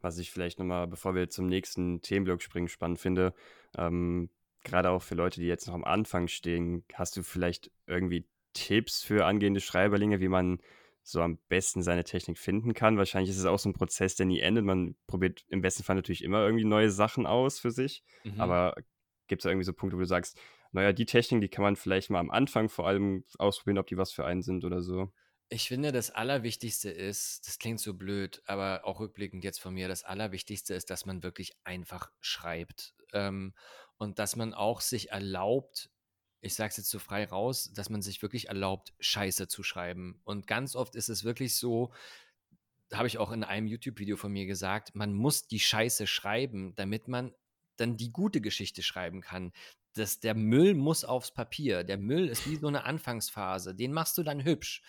was ich vielleicht nochmal, bevor wir zum nächsten Themenblock springen, spannend finde. Ähm, Gerade auch für Leute, die jetzt noch am Anfang stehen, hast du vielleicht irgendwie Tipps für angehende Schreiberlinge, wie man so am besten seine Technik finden kann? Wahrscheinlich ist es auch so ein Prozess, der nie endet. Man probiert im besten Fall natürlich immer irgendwie neue Sachen aus für sich. Mhm. Aber gibt es irgendwie so Punkte, wo du sagst, naja, die Technik, die kann man vielleicht mal am Anfang vor allem ausprobieren, ob die was für einen sind oder so? Ich finde, das Allerwichtigste ist, das klingt so blöd, aber auch rückblickend jetzt von mir, das Allerwichtigste ist, dass man wirklich einfach schreibt. Ähm, und dass man auch sich erlaubt, ich sage es jetzt so frei raus, dass man sich wirklich erlaubt, Scheiße zu schreiben. Und ganz oft ist es wirklich so, habe ich auch in einem YouTube-Video von mir gesagt, man muss die Scheiße schreiben, damit man dann die gute Geschichte schreiben kann. Das, der Müll muss aufs Papier. Der Müll ist wie so eine Anfangsphase. Den machst du dann hübsch.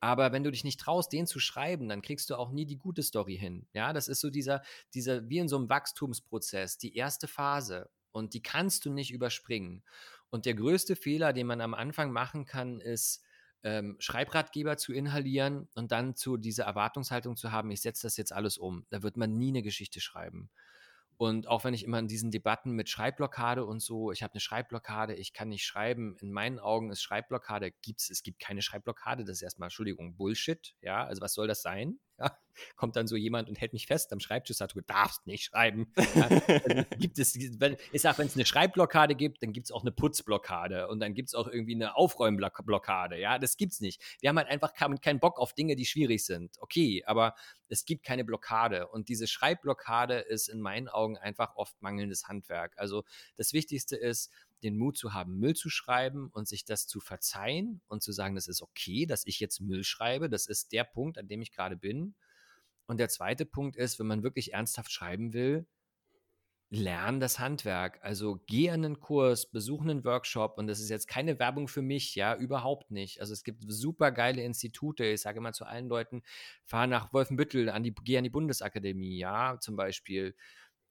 Aber wenn du dich nicht traust, den zu schreiben, dann kriegst du auch nie die gute Story hin. Ja, das ist so dieser, dieser, wie in so einem Wachstumsprozess, die erste Phase. Und die kannst du nicht überspringen. Und der größte Fehler, den man am Anfang machen kann, ist, ähm, Schreibratgeber zu inhalieren und dann zu dieser Erwartungshaltung zu haben, ich setze das jetzt alles um. Da wird man nie eine Geschichte schreiben. Und auch wenn ich immer in diesen Debatten mit Schreibblockade und so, ich habe eine Schreibblockade, ich kann nicht schreiben, in meinen Augen ist Schreibblockade, gibt's, es gibt keine Schreibblockade, das ist erstmal, Entschuldigung, Bullshit, ja, also was soll das sein? Ja, kommt dann so jemand und hält mich fest am Schreibtisch, sagt, du darfst nicht schreiben. Ja, also gibt es, wenn, ich sage, wenn es eine Schreibblockade gibt, dann gibt es auch eine Putzblockade und dann gibt es auch irgendwie eine Aufräumblockade. Ja, das gibt's nicht. Wir haben halt einfach keinen Bock auf Dinge, die schwierig sind. Okay, aber es gibt keine Blockade und diese Schreibblockade ist in meinen Augen einfach oft mangelndes Handwerk. Also das Wichtigste ist, den Mut zu haben, Müll zu schreiben und sich das zu verzeihen und zu sagen, das ist okay, dass ich jetzt Müll schreibe. Das ist der Punkt, an dem ich gerade bin. Und der zweite Punkt ist, wenn man wirklich ernsthaft schreiben will, lern das Handwerk. Also geh an einen Kurs, besuch einen Workshop und das ist jetzt keine Werbung für mich, ja, überhaupt nicht. Also es gibt super geile Institute. Ich sage immer zu allen Leuten, fahr nach Wolfenbüttel, an die, geh an die Bundesakademie, ja, zum Beispiel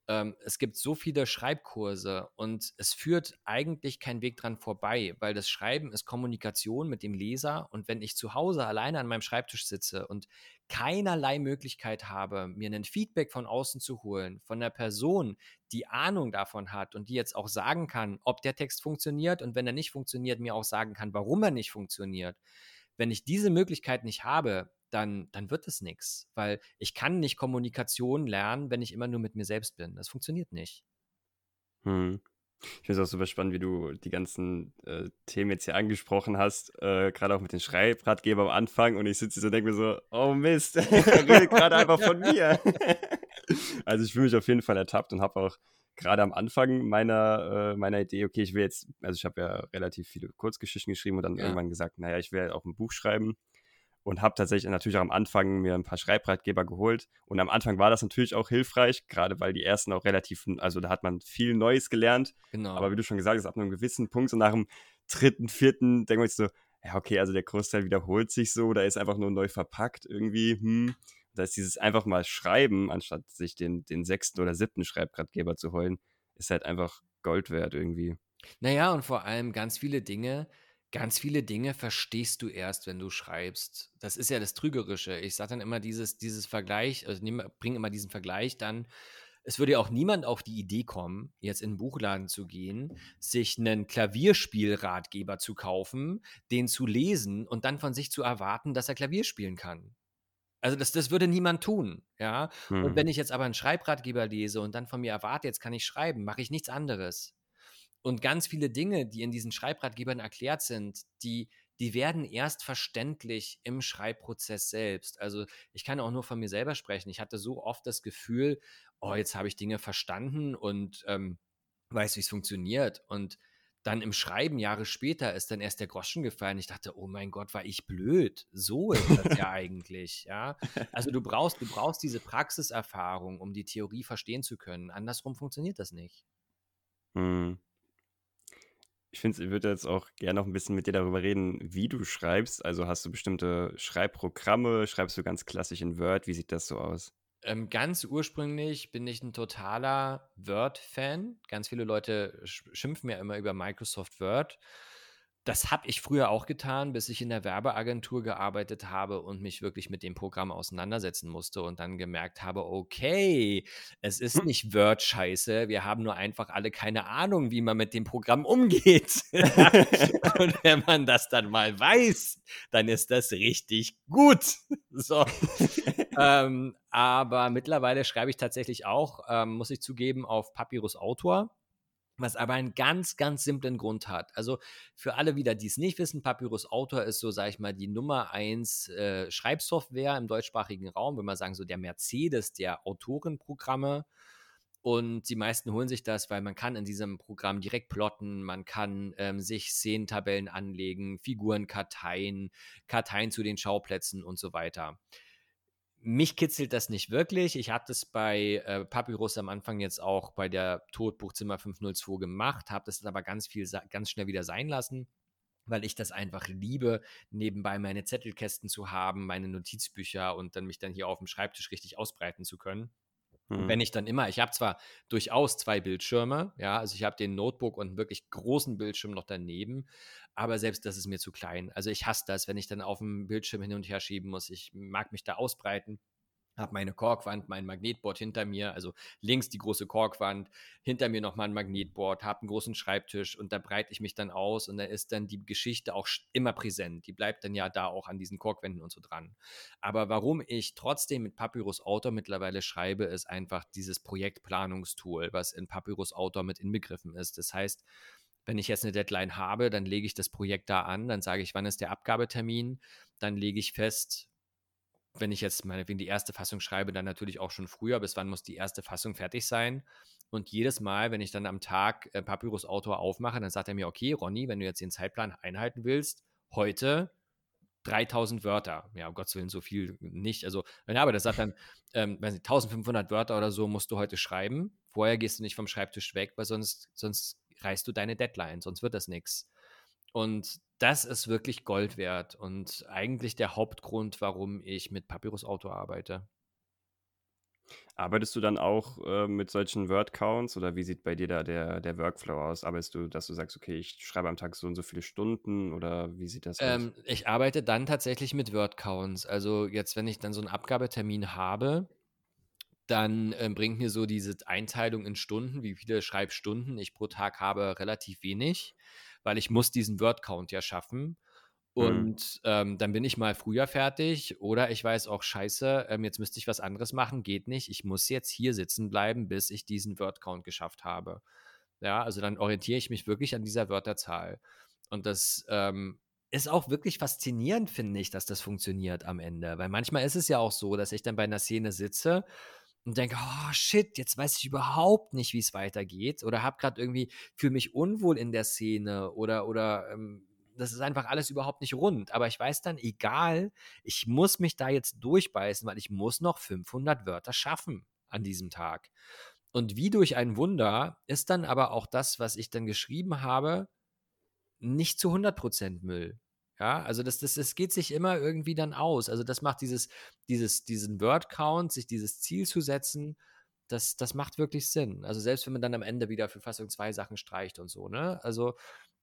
ähm, es gibt so viele Schreibkurse und es führt eigentlich kein Weg dran vorbei, weil das Schreiben ist Kommunikation mit dem Leser und wenn ich zu Hause alleine an meinem Schreibtisch sitze und keinerlei Möglichkeit habe, mir ein Feedback von außen zu holen, von einer Person, die Ahnung davon hat und die jetzt auch sagen kann, ob der Text funktioniert und wenn er nicht funktioniert, mir auch sagen kann, warum er nicht funktioniert. Wenn ich diese Möglichkeit nicht habe, dann, dann wird es nichts. Weil ich kann nicht Kommunikation lernen, wenn ich immer nur mit mir selbst bin. Das funktioniert nicht. Hm. Ich finde es auch super spannend, wie du die ganzen äh, Themen jetzt hier angesprochen hast, äh, gerade auch mit den Schreibratgeber am Anfang und ich sitze so und denke mir so, oh Mist, er redet gerade einfach von mir. also ich fühle mich auf jeden Fall ertappt und habe auch gerade am Anfang meiner, äh, meiner Idee, okay, ich will jetzt, also ich habe ja relativ viele Kurzgeschichten geschrieben und dann ja. irgendwann gesagt, naja, ich will auch ein Buch schreiben und habe tatsächlich natürlich auch am Anfang mir ein paar Schreibratgeber geholt. Und am Anfang war das natürlich auch hilfreich, gerade weil die ersten auch relativ, also da hat man viel Neues gelernt. Genau. Aber wie du schon gesagt hast, ab einem gewissen Punkt, so nach dem dritten, vierten, denke ich so, ja, okay, also der Großteil wiederholt sich so, da ist einfach nur neu verpackt irgendwie. Hm. Da ist dieses einfach mal schreiben, anstatt sich den, den sechsten oder siebten Schreibratgeber zu holen, ist halt einfach Gold wert irgendwie. Naja, und vor allem ganz viele Dinge, Ganz viele Dinge verstehst du erst, wenn du schreibst. Das ist ja das Trügerische. Ich sage dann immer dieses, dieses Vergleich, also bringe immer diesen Vergleich dann. Es würde ja auch niemand auf die Idee kommen, jetzt in den Buchladen zu gehen, sich einen Klavierspielratgeber zu kaufen, den zu lesen und dann von sich zu erwarten, dass er Klavier spielen kann. Also das, das würde niemand tun, ja. Hm. Und wenn ich jetzt aber einen Schreibratgeber lese und dann von mir erwarte, jetzt kann ich schreiben, mache ich nichts anderes. Und ganz viele Dinge, die in diesen Schreibratgebern erklärt sind, die, die werden erst verständlich im Schreibprozess selbst. Also ich kann auch nur von mir selber sprechen. Ich hatte so oft das Gefühl, oh, jetzt habe ich Dinge verstanden und ähm, weiß, wie es funktioniert. Und dann im Schreiben Jahre später ist dann erst der Groschen gefallen. Ich dachte, oh mein Gott, war ich blöd. So ist das ja eigentlich, ja. Also du brauchst, du brauchst diese Praxiserfahrung, um die Theorie verstehen zu können. Andersrum funktioniert das nicht. Hm ich finde, ich würde jetzt auch gerne noch ein bisschen mit dir darüber reden, wie du schreibst. Also hast du bestimmte Schreibprogramme? Schreibst du ganz klassisch in Word? Wie sieht das so aus? Ähm, ganz ursprünglich bin ich ein totaler Word-Fan. Ganz viele Leute schimpfen ja immer über Microsoft Word. Das habe ich früher auch getan, bis ich in der Werbeagentur gearbeitet habe und mich wirklich mit dem Programm auseinandersetzen musste und dann gemerkt habe, okay, es ist hm. nicht Word-Scheiße, wir haben nur einfach alle keine Ahnung, wie man mit dem Programm umgeht. und wenn man das dann mal weiß, dann ist das richtig gut. So. ähm, aber mittlerweile schreibe ich tatsächlich auch, ähm, muss ich zugeben, auf Papyrus Autor was aber einen ganz, ganz simplen Grund hat. Also für alle wieder, die es nicht wissen, Papyrus Autor ist so, sage ich mal, die Nummer eins äh, Schreibsoftware im deutschsprachigen Raum, wenn man sagen, so der Mercedes der Autorenprogramme. Und die meisten holen sich das, weil man kann in diesem Programm direkt plotten, man kann ähm, sich Szenentabellen anlegen, Figurenkarteien, Karteien zu den Schauplätzen und so weiter mich kitzelt das nicht wirklich. Ich hatte es bei äh, Papyrus am Anfang jetzt auch bei der Todbuchzimmer 502 gemacht, habe das aber ganz viel, ganz schnell wieder sein lassen, weil ich das einfach liebe, nebenbei meine Zettelkästen zu haben, meine Notizbücher und dann mich dann hier auf dem Schreibtisch richtig ausbreiten zu können. Mhm. Wenn ich dann immer, ich habe zwar durchaus zwei Bildschirme, ja, also ich habe den Notebook und einen wirklich großen Bildschirm noch daneben, aber selbst das ist mir zu klein. Also ich hasse das, wenn ich dann auf dem Bildschirm hin und her schieben muss. Ich mag mich da ausbreiten habe meine Korkwand, mein Magnetboard hinter mir, also links die große Korkwand, hinter mir nochmal ein Magnetboard, habe einen großen Schreibtisch und da breite ich mich dann aus und da ist dann die Geschichte auch immer präsent. Die bleibt dann ja da auch an diesen Korkwänden und so dran. Aber warum ich trotzdem mit Papyrus Autor mittlerweile schreibe, ist einfach dieses Projektplanungstool, was in Papyrus Autor mit inbegriffen ist. Das heißt, wenn ich jetzt eine Deadline habe, dann lege ich das Projekt da an, dann sage ich, wann ist der Abgabetermin, dann lege ich fest, wenn ich jetzt meinetwegen die erste Fassung schreibe, dann natürlich auch schon früher, bis wann muss die erste Fassung fertig sein. Und jedes Mal, wenn ich dann am Tag äh, Papyrus Autor aufmache, dann sagt er mir, okay, Ronny, wenn du jetzt den Zeitplan einhalten willst, heute 3000 Wörter. Ja, um Gottes Willen, so viel nicht. Also, ja, aber das sagt dann, ähm, weiß nicht, 1500 Wörter oder so musst du heute schreiben. Vorher gehst du nicht vom Schreibtisch weg, weil sonst, sonst reißt du deine Deadline, sonst wird das nichts. Und das ist wirklich Gold wert und eigentlich der Hauptgrund, warum ich mit Papyrus Auto arbeite. Arbeitest du dann auch äh, mit solchen Word-Counts oder wie sieht bei dir da der, der Workflow aus? Arbeitest du, dass du sagst, okay, ich schreibe am Tag so und so viele Stunden oder wie sieht das ähm, aus? Ich arbeite dann tatsächlich mit Word-Counts. Also jetzt, wenn ich dann so einen Abgabetermin habe, dann äh, bringt mir so diese Einteilung in Stunden, wie viele Schreibstunden ich pro Tag habe, relativ wenig weil ich muss diesen Word-Count ja schaffen. Mhm. Und mhm. ähm, dann bin ich mal früher fertig oder ich weiß auch, scheiße, ähm, jetzt müsste ich was anderes machen, geht nicht. Ich muss jetzt hier sitzen bleiben, bis ich diesen Word-Count geschafft habe. Ja, also dann orientiere ich mich wirklich an dieser Wörterzahl. Und das ähm, ist auch wirklich faszinierend, finde ich, dass das funktioniert am Ende. Weil manchmal ist es ja auch so, dass ich dann bei einer Szene sitze und denke, oh shit, jetzt weiß ich überhaupt nicht, wie es weitergeht oder habe gerade irgendwie fühle mich unwohl in der Szene oder oder ähm, das ist einfach alles überhaupt nicht rund. Aber ich weiß dann, egal, ich muss mich da jetzt durchbeißen, weil ich muss noch 500 Wörter schaffen an diesem Tag. Und wie durch ein Wunder ist dann aber auch das, was ich dann geschrieben habe, nicht zu 100% Müll. Ja, also das, das, das geht sich immer irgendwie dann aus. Also das macht dieses, dieses, diesen Word-Count, sich dieses Ziel zu setzen, das, das macht wirklich Sinn. Also selbst wenn man dann am Ende wieder für Fassung zwei Sachen streicht und so, ne? Also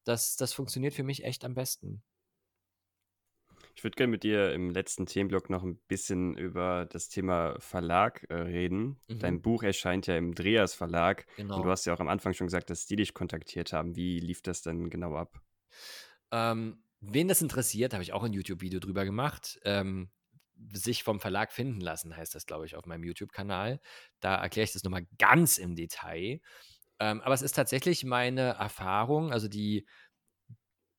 das, das funktioniert für mich echt am besten. Ich würde gerne mit dir im letzten Themenblock noch ein bisschen über das Thema Verlag äh, reden. Mhm. Dein Buch erscheint ja im Dreas Verlag. Genau. Und du hast ja auch am Anfang schon gesagt, dass die dich kontaktiert haben. Wie lief das denn genau ab? Ähm, Wen das interessiert, habe ich auch ein YouTube-Video drüber gemacht. Ähm, sich vom Verlag finden lassen, heißt das, glaube ich, auf meinem YouTube-Kanal. Da erkläre ich das nochmal ganz im Detail. Ähm, aber es ist tatsächlich meine Erfahrung, also die,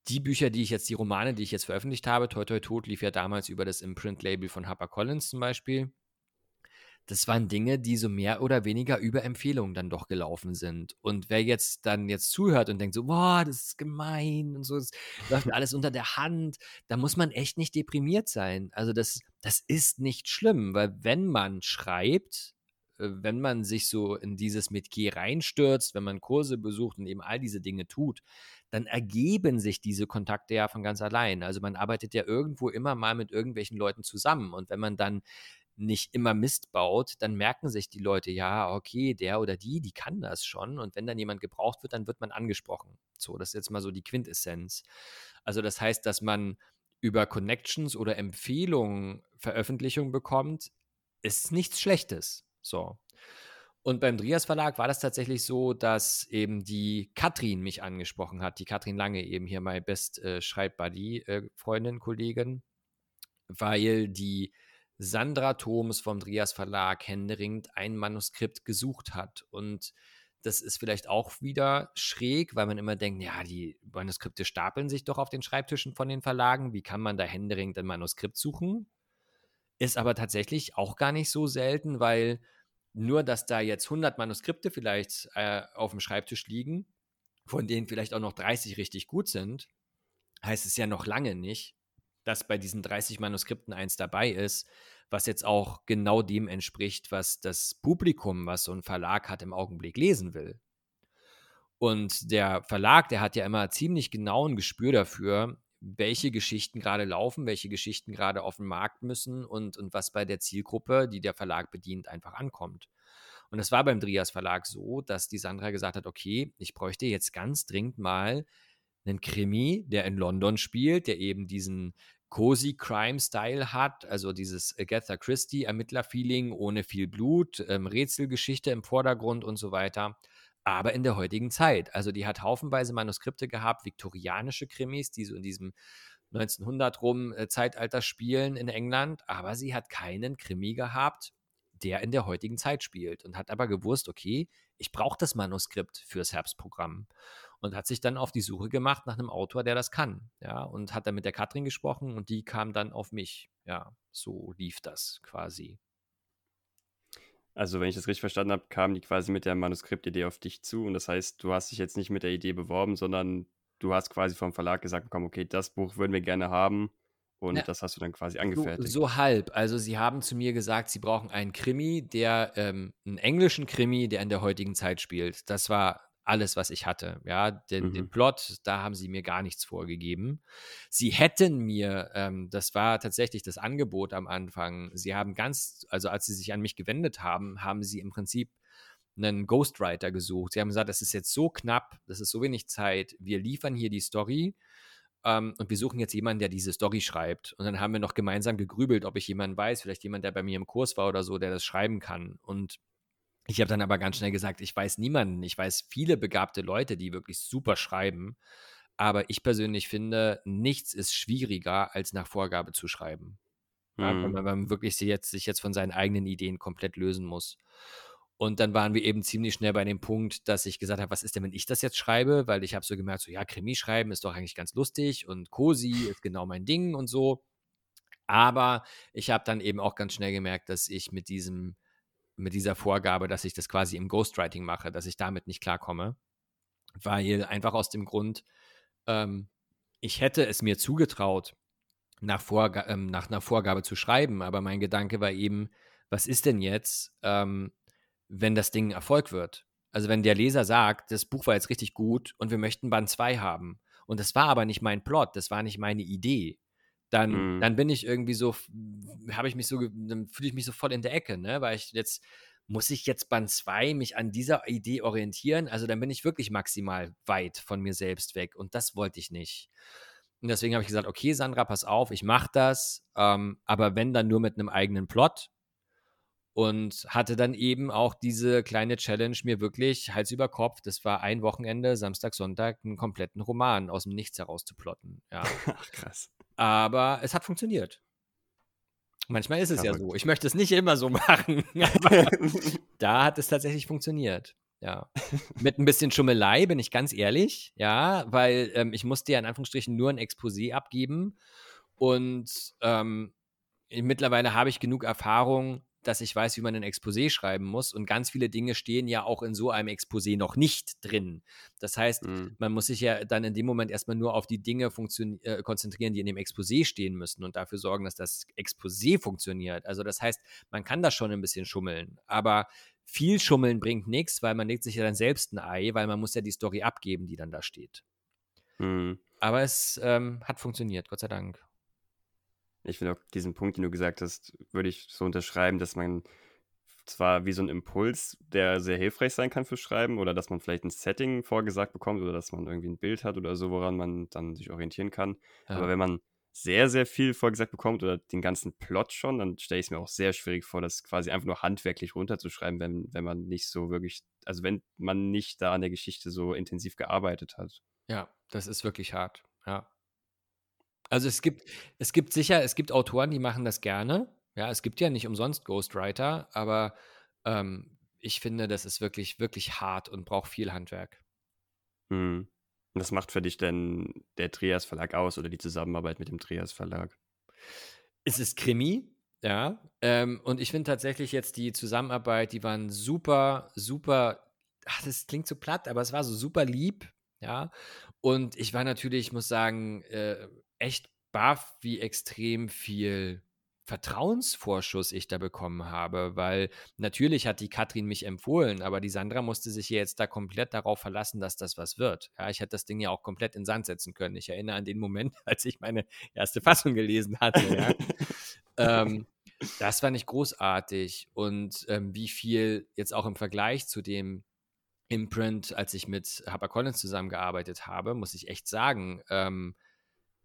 die Bücher, die ich jetzt, die Romane, die ich jetzt veröffentlicht habe, Toi Toi Tod lief ja damals über das Imprint-Label von HarperCollins zum Beispiel das waren Dinge, die so mehr oder weniger über Empfehlungen dann doch gelaufen sind. Und wer jetzt dann jetzt zuhört und denkt so, boah, das ist gemein und so, das läuft mir alles unter der Hand, da muss man echt nicht deprimiert sein. Also das, das ist nicht schlimm, weil wenn man schreibt, äh, wenn man sich so in dieses Metier reinstürzt, wenn man Kurse besucht und eben all diese Dinge tut, dann ergeben sich diese Kontakte ja von ganz allein. Also man arbeitet ja irgendwo immer mal mit irgendwelchen Leuten zusammen. Und wenn man dann nicht immer Mist baut, dann merken sich die Leute, ja, okay, der oder die, die kann das schon. Und wenn dann jemand gebraucht wird, dann wird man angesprochen. So, das ist jetzt mal so die Quintessenz. Also das heißt, dass man über Connections oder Empfehlungen Veröffentlichung bekommt, ist nichts Schlechtes. So. Und beim Drias Verlag war das tatsächlich so, dass eben die Katrin mich angesprochen hat, die Katrin Lange, eben hier mein Best äh, Schreibbuddy, äh, Freundin, Kollegin, weil die Sandra Thoms vom Drias Verlag händeringend ein Manuskript gesucht hat. Und das ist vielleicht auch wieder schräg, weil man immer denkt, ja, die Manuskripte stapeln sich doch auf den Schreibtischen von den Verlagen. Wie kann man da händeringend ein Manuskript suchen? Ist aber tatsächlich auch gar nicht so selten, weil nur, dass da jetzt 100 Manuskripte vielleicht äh, auf dem Schreibtisch liegen, von denen vielleicht auch noch 30 richtig gut sind, heißt es ja noch lange nicht, dass bei diesen 30 Manuskripten eins dabei ist, was jetzt auch genau dem entspricht, was das Publikum, was so ein Verlag hat, im Augenblick lesen will. Und der Verlag, der hat ja immer ziemlich genau ein Gespür dafür, welche Geschichten gerade laufen, welche Geschichten gerade auf den Markt müssen und, und was bei der Zielgruppe, die der Verlag bedient, einfach ankommt. Und es war beim Drias Verlag so, dass die Sandra gesagt hat, okay, ich bräuchte jetzt ganz dringend mal einen Krimi, der in London spielt, der eben diesen cozy Crime-Style hat, also dieses Agatha Christie Ermittler-Feeling ohne viel Blut, ähm, Rätselgeschichte im Vordergrund und so weiter. Aber in der heutigen Zeit. Also die hat haufenweise Manuskripte gehabt, viktorianische Krimis, die so in diesem 1900 rum äh, Zeitalter spielen in England, aber sie hat keinen Krimi gehabt, der in der heutigen Zeit spielt und hat aber gewusst, okay, ich brauche das Manuskript fürs Herbstprogramm und hat sich dann auf die Suche gemacht nach einem Autor, der das kann, ja, und hat dann mit der Katrin gesprochen und die kam dann auf mich, ja, so lief das quasi. Also, wenn ich das richtig verstanden habe, kamen die quasi mit der Manuskriptidee auf dich zu und das heißt, du hast dich jetzt nicht mit der Idee beworben, sondern du hast quasi vom Verlag gesagt bekommen: „Okay, das Buch würden wir gerne haben“ und Ja, das hast du dann quasi so angefertigt. so halb. Also, sie haben zu mir gesagt, sie brauchen einen Krimi, der ähm, 'n englischen Krimi, der in der heutigen Zeit spielt. Das war alles, was ich hatte. Ja, den, den Mhm. Plot, da haben sie mir gar nichts vorgegeben. Sie hätten mir, ähm, das war tatsächlich das Angebot am Anfang, sie haben ganz, also als sie sich an mich gewendet haben, haben sie im Prinzip einen Ghostwriter gesucht. Sie haben gesagt, das ist jetzt so knapp, das ist so wenig Zeit, wir liefern hier die Story ähm, und wir suchen jetzt jemanden, der diese Story schreibt. Und dann haben wir noch gemeinsam gegrübelt, ob ich jemanden weiß, vielleicht jemand, der bei mir im Kurs war oder so, der das schreiben kann. Und ich habe dann aber ganz schnell gesagt, ich weiß niemanden. Ich weiß viele begabte Leute, die wirklich super schreiben. Aber ich persönlich finde, nichts ist schwieriger, als nach Vorgabe zu schreiben. Ja, Mhm. man weil man wirklich sich jetzt, sich jetzt von seinen eigenen Ideen komplett lösen muss. Und dann waren wir eben ziemlich schnell bei dem Punkt, dass ich gesagt habe, was ist denn, wenn ich das jetzt schreibe? Weil ich habe so gemerkt, so ja, Krimi schreiben ist doch eigentlich ganz lustig und cozy ist genau mein Ding und so. Aber ich habe dann eben auch ganz schnell gemerkt, dass ich mit diesem, mit dieser Vorgabe, dass ich das quasi im Ghostwriting mache, dass ich damit nicht klarkomme. Weil einfach aus dem Grund, ähm, ich hätte es mir zugetraut, nach, Vorga ähm, nach einer Vorgabe zu schreiben, aber mein Gedanke war eben, was ist denn jetzt, ähm, wenn das Ding ein Erfolg wird? Also wenn der Leser sagt, das Buch war jetzt richtig gut und wir möchten Band 2 haben und das war aber nicht mein Plot, das war nicht meine Idee, dann, Mhm. dann bin ich irgendwie so, habe ich mich so, dann fühle ich mich so voll in der Ecke, ne? Weil ich jetzt, muss ich jetzt Band 2 mich an dieser Idee orientieren? Also dann bin ich wirklich maximal weit von mir selbst weg und das wollte ich nicht. Und deswegen habe ich gesagt, okay, Sandra, pass auf, ich mache das, ähm, aber wenn dann nur mit einem eigenen Plot und hatte dann eben auch diese kleine Challenge mir wirklich Hals über Kopf, das war ein Wochenende, Samstag, Sonntag, einen kompletten Roman aus dem Nichts heraus zu plotten. Ja. Ach, krass. Aber es hat funktioniert. Manchmal ist es ja Verrückt. so. Ich möchte es nicht immer so machen, da hat es tatsächlich funktioniert. Ja. Mit ein bisschen Schummelei, bin ich ganz ehrlich, ja, weil ähm, ich musste ja in Anführungsstrichen nur ein Exposé abgeben und ähm, mittlerweile habe ich genug Erfahrung, dass ich weiß, wie man ein Exposé schreiben muss und ganz viele Dinge stehen ja auch in so einem Exposé noch nicht drin. Das heißt, Mhm. man muss sich ja dann in dem Moment erstmal nur auf die Dinge äh, konzentrieren, die in dem Exposé stehen müssen und dafür sorgen, dass das Exposé funktioniert. Also das heißt, man kann da schon ein bisschen schummeln, aber viel Schummeln bringt nichts, weil man legt sich ja dann selbst ein Ei, weil man muss ja die Story abgeben, die dann da steht. Mhm. Aber es ähm, hat funktioniert, Gott sei Dank. Ich finde auch diesen Punkt, den du gesagt hast, würde ich so unterschreiben, dass man zwar wie so ein Impuls, der sehr hilfreich sein kann fürs Schreiben oder dass man vielleicht ein Setting vorgesagt bekommt oder dass man irgendwie ein Bild hat oder so, woran man dann sich orientieren kann. Ja. Aber wenn man sehr, sehr viel vorgesagt bekommt oder den ganzen Plot schon, dann stelle ich es mir auch sehr schwierig vor, das quasi einfach nur handwerklich runterzuschreiben, wenn, wenn man nicht so wirklich, also wenn man nicht da an der Geschichte so intensiv gearbeitet hat. Ja, das ist wirklich hart, ja. Also es gibt, es gibt sicher, es gibt Autoren, die machen das gerne. Ja, es gibt ja nicht umsonst Ghostwriter, aber ähm, ich finde, das ist wirklich, wirklich hart und braucht viel Handwerk. Hm. Was macht für dich denn der Trias Verlag aus oder die Zusammenarbeit mit dem Trias Verlag? Es ist Krimi, ja. Ähm, und ich finde tatsächlich jetzt die Zusammenarbeit, die waren super, super. Ach, das klingt so platt, aber es war so super lieb, ja. Und ich war natürlich, ich muss sagen, äh, echt baff, wie extrem viel Vertrauensvorschuss ich da bekommen habe, weil natürlich hat die Katrin mich empfohlen, aber die Sandra musste sich jetzt da komplett darauf verlassen, dass das was wird. Ja, ich hätte das Ding ja auch komplett in Sand setzen können. Ich erinnere an den Moment, als ich meine erste Fassung gelesen hatte. Ja. ähm, das war nicht großartig und ähm, wie viel jetzt auch im Vergleich zu dem Imprint, als ich mit HarperCollins zusammengearbeitet habe, muss ich echt sagen, ähm,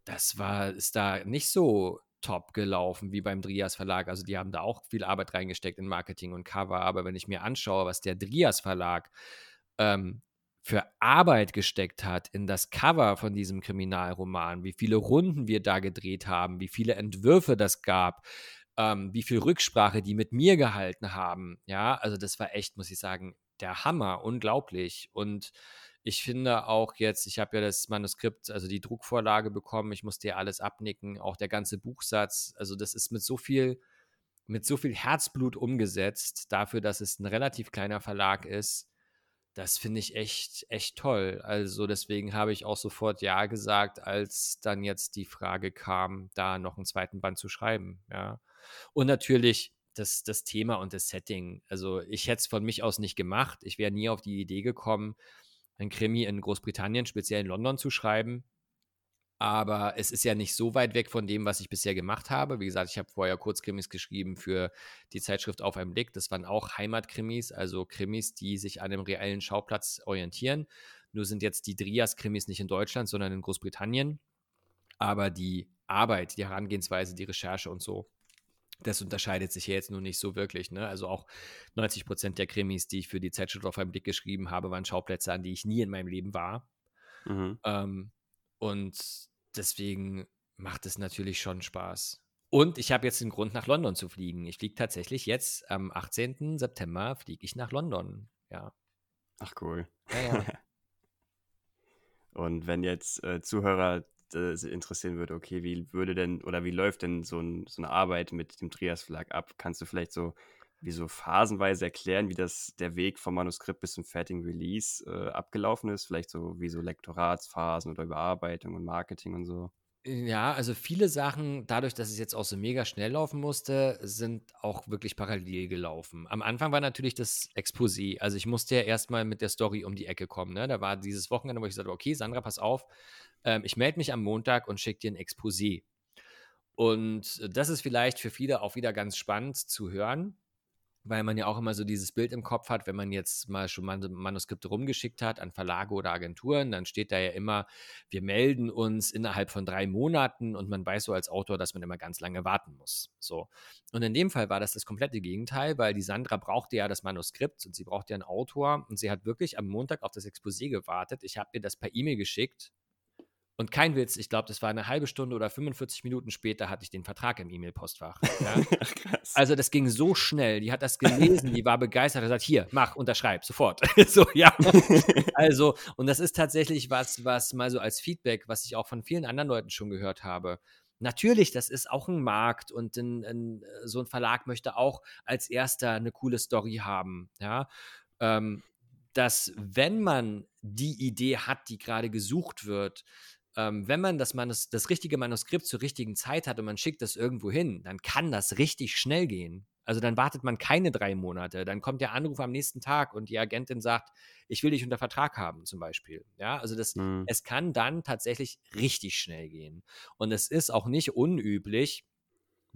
das war, ist da nicht so top gelaufen wie beim Drias Verlag. Also die haben da auch viel Arbeit reingesteckt in Marketing und Cover. Aber wenn ich mir anschaue, was der Drias Verlag ähm, für Arbeit gesteckt hat in das Cover von diesem Kriminalroman, wie viele Runden wir da gedreht haben, wie viele Entwürfe das gab, ähm, wie viel Rücksprache die mit mir gehalten haben. Ja, also das war echt, muss ich sagen, der Hammer, unglaublich. Und ich finde auch jetzt, ich habe ja das Manuskript, also die Druckvorlage bekommen, ich musste ja alles abnicken, auch der ganze Buchsatz, also das ist mit so viel, mit so viel Herzblut umgesetzt, dafür, dass es ein relativ kleiner Verlag ist. Das finde ich echt, echt toll. Also deswegen habe ich auch sofort Ja gesagt, als dann jetzt die Frage kam, da noch einen zweiten Band zu schreiben. Ja. Und natürlich das, das Thema und das Setting. Also ich hätte es von mich aus nicht gemacht. Ich wäre nie auf die Idee gekommen, ein Krimi in Großbritannien, speziell in London zu schreiben. Aber es ist ja nicht so weit weg von dem, was ich bisher gemacht habe. Wie gesagt, ich habe vorher Kurzkrimis geschrieben für die Zeitschrift Auf einen Blick. Das waren auch Heimatkrimis, also Krimis, die sich an einem reellen Schauplatz orientieren. Nur sind jetzt die Drias-Krimis nicht in Deutschland, sondern in Großbritannien. Aber die Arbeit, die Herangehensweise, die Recherche und so das unterscheidet sich jetzt nur nicht so wirklich. Ne? Also auch 90 Prozent der Krimis, die ich für die Zeitschrift auf einen Blick geschrieben habe, waren Schauplätze, an die ich nie in meinem Leben war. Mhm. Ähm, und deswegen macht es natürlich schon Spaß. Und ich habe jetzt den Grund, nach London zu fliegen. Ich fliege tatsächlich jetzt am 18. September fliege ich nach London. Ja. Ach cool. Ja, ja. Und wenn jetzt äh, Zuhörer äh, interessieren würde, okay, wie würde denn oder wie läuft denn so, ein, so eine Arbeit mit dem Trias Verlag ab? Kannst du vielleicht so wie so phasenweise erklären, wie das der Weg vom Manuskript bis zum fertigen Release äh, abgelaufen ist? Vielleicht so wie so Lektoratsphasen oder Überarbeitung und Marketing und so? Ja, also viele Sachen, dadurch, dass es jetzt auch so mega schnell laufen musste, sind auch wirklich parallel gelaufen. Am Anfang war natürlich das Exposé. Also ich musste ja erstmal mit der Story um die Ecke kommen. Ne? Da war dieses Wochenende, wo ich sagte, okay, Sandra, pass auf, ähm, ich melde mich am Montag und schicke dir ein Exposé. Und das ist vielleicht für viele auch wieder ganz spannend zu hören, weil man ja auch immer so dieses Bild im Kopf hat, wenn man jetzt mal schon Manuskripte rumgeschickt hat an Verlage oder Agenturen, dann steht da ja immer, wir melden uns innerhalb von drei Monaten und man weiß so als Autor, dass man immer ganz lange warten muss. So. Und in dem Fall war das das komplette Gegenteil, weil die Sandra brauchte ja das Manuskript und sie brauchte ja einen Autor und sie hat wirklich am Montag auf das Exposé gewartet. Ich habe ihr das per E-Mail geschickt und kein Witz, ich glaube, das war eine halbe Stunde oder 45 Minuten später hatte ich den Vertrag im E-Mail-Postfach. Ja? also das ging so schnell. Die hat das gelesen, die war begeistert, hat gesagt, hier, mach, unterschreib, sofort. so, ja. also, und das ist tatsächlich was, was mal so als Feedback, was ich auch von vielen anderen Leuten schon gehört habe. Natürlich, das ist auch ein Markt und ein, ein, so ein Verlag möchte auch als erster eine coole Story haben. Ja. Ähm, dass wenn man die Idee hat, die gerade gesucht wird, ähm, wenn man das, Manus das richtige Manuskript zur richtigen Zeit hat und man schickt das irgendwo hin, dann kann das richtig schnell gehen. Also dann wartet man keine drei Monate. Dann kommt der Anruf am nächsten Tag und die Agentin sagt, ich will dich unter Vertrag haben, zum Beispiel. Ja, also das, mhm. es kann dann tatsächlich richtig schnell gehen. Und es ist auch nicht unüblich,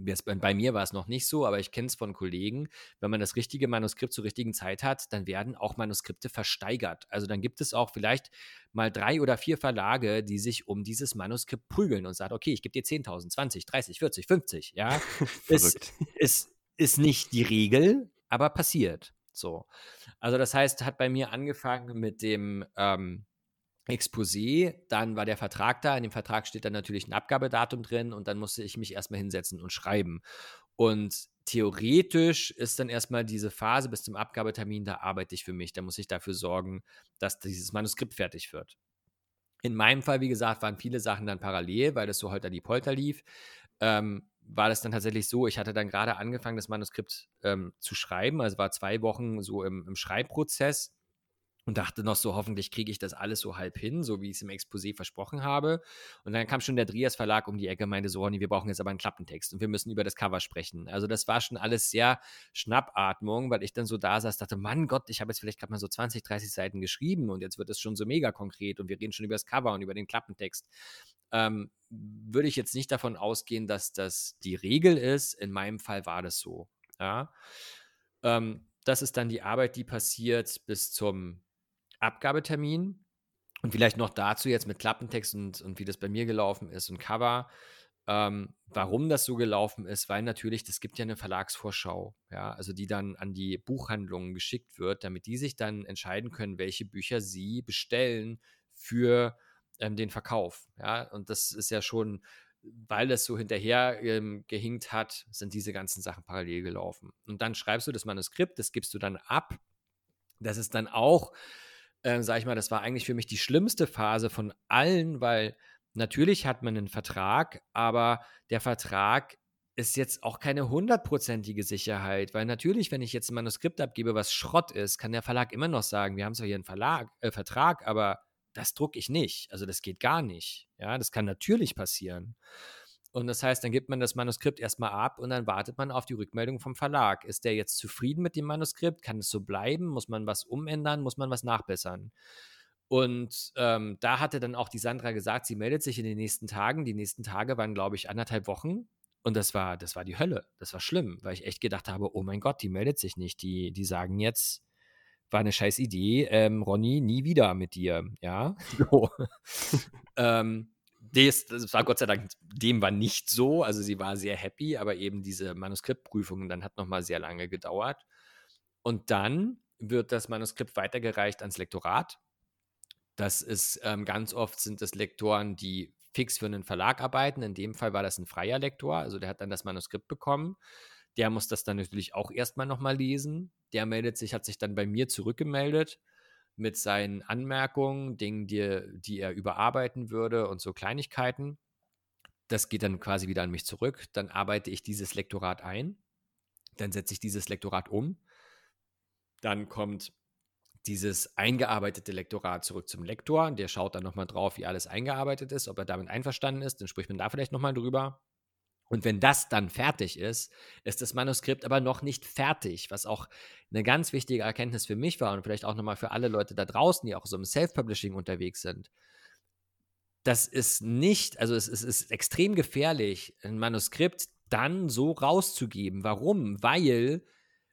bei mir war es noch nicht so, aber ich kenne es von Kollegen. Wenn man das richtige Manuskript zur richtigen Zeit hat, dann werden auch Manuskripte versteigert. Also dann gibt es auch vielleicht mal drei oder vier Verlage, die sich um dieses Manuskript prügeln und sagen, okay, ich gebe dir 10.000, 20, 30, 40, 50. Ja, es ist, ist nicht die Regel, aber passiert. So. Also das heißt, hat bei mir angefangen mit dem ähm, Exposé, dann war der Vertrag da, in dem Vertrag steht dann natürlich ein Abgabedatum drin und dann musste ich mich erstmal hinsetzen und schreiben. Und theoretisch ist dann erstmal diese Phase bis zum Abgabetermin, da arbeite ich für mich, da muss ich dafür sorgen, dass dieses Manuskript fertig wird. In meinem Fall, wie gesagt, waren viele Sachen dann parallel, weil das so an die Polter lief. Ähm, war das dann tatsächlich so, ich hatte dann gerade angefangen, das Manuskript ähm, zu schreiben, also war zwei Wochen so im, im Schreibprozess und dachte noch so, hoffentlich kriege ich das alles so halb hin, so wie ich es im Exposé versprochen habe. Und dann kam schon der Drias Verlag um die Ecke, meinte so, Ronny, wir brauchen jetzt aber einen Klappentext und wir müssen über das Cover sprechen. Also das war schon alles sehr Schnappatmung, weil ich dann so da saß, dachte, Mann Gott, ich habe jetzt vielleicht gerade mal so 20, 30 Seiten geschrieben und jetzt wird es schon so mega konkret und wir reden schon über das Cover und über den Klappentext. Ähm, würde ich jetzt nicht davon ausgehen, dass das die Regel ist. In meinem Fall war das so. Ja. Ähm, das ist dann die Arbeit, die passiert bis zum Abgabetermin. Und vielleicht noch dazu jetzt mit Klappentext und, und wie das bei mir gelaufen ist und Cover. Ähm, warum das so gelaufen ist, weil natürlich, das gibt ja eine Verlagsvorschau, ja, also die dann an die Buchhandlungen geschickt wird, damit die sich dann entscheiden können, welche Bücher sie bestellen für ähm, den Verkauf. Ja, und das ist ja schon, weil das so hinterher ähm, gehinkt hat, sind diese ganzen Sachen parallel gelaufen. Und dann schreibst du das Manuskript, das gibst du dann ab. Das ist dann auch äh, sage ich mal, das war eigentlich für mich die schlimmste Phase von allen, weil natürlich hat man einen Vertrag, aber der Vertrag ist jetzt auch keine hundertprozentige Sicherheit, weil natürlich, wenn ich jetzt ein Manuskript abgebe, was Schrott ist, kann der Verlag immer noch sagen, wir haben zwar hier einen Verlag, äh, Vertrag, aber das drucke ich nicht. Also das geht gar nicht. Ja, das kann natürlich passieren. Und das heißt, dann gibt man das Manuskript erstmal ab und dann wartet man auf die Rückmeldung vom Verlag. Ist der jetzt zufrieden mit dem Manuskript? Kann es so bleiben? Muss man was umändern? Muss man was nachbessern? Und ähm, da hatte dann auch die Sandra gesagt, sie meldet sich in den nächsten Tagen. Die nächsten Tage waren, glaube ich, anderthalb Wochen. Und das war, das war die Hölle. Das war schlimm, weil ich echt gedacht habe, oh mein Gott, die meldet sich nicht. Die, die sagen jetzt, war eine scheiß Idee, ähm, Ronny, nie wieder mit dir. Ja. So. ähm, das, war Gott sei Dank, dem war nicht so. Also sie war sehr happy, aber eben diese Manuskriptprüfung dann hat nochmal sehr lange gedauert. Und dann wird das Manuskript weitergereicht ans Lektorat. Das ist ähm, ganz oft sind das Lektoren, die fix für einen Verlag arbeiten. In dem Fall war das ein freier Lektor, also der hat dann das Manuskript bekommen. Der muss das dann natürlich auch erstmal nochmal lesen. Der meldet sich, hat sich dann bei mir zurückgemeldet mit seinen Anmerkungen, Dingen, die, die er überarbeiten würde und so Kleinigkeiten. Das geht dann quasi wieder an mich zurück. Dann arbeite ich dieses Lektorat ein. Dann setze ich dieses Lektorat um. Dann kommt dieses eingearbeitete Lektorat zurück zum Lektor. Der schaut dann nochmal drauf, wie alles eingearbeitet ist, ob er damit einverstanden ist. Dann spricht man da vielleicht nochmal drüber. Und wenn das dann fertig ist, ist das Manuskript aber noch nicht fertig, was auch eine ganz wichtige Erkenntnis für mich war und vielleicht auch nochmal für alle Leute da draußen, die auch so im Self-Publishing unterwegs sind. Das ist nicht, also es, es ist extrem gefährlich, ein Manuskript dann so rauszugeben. Warum? Weil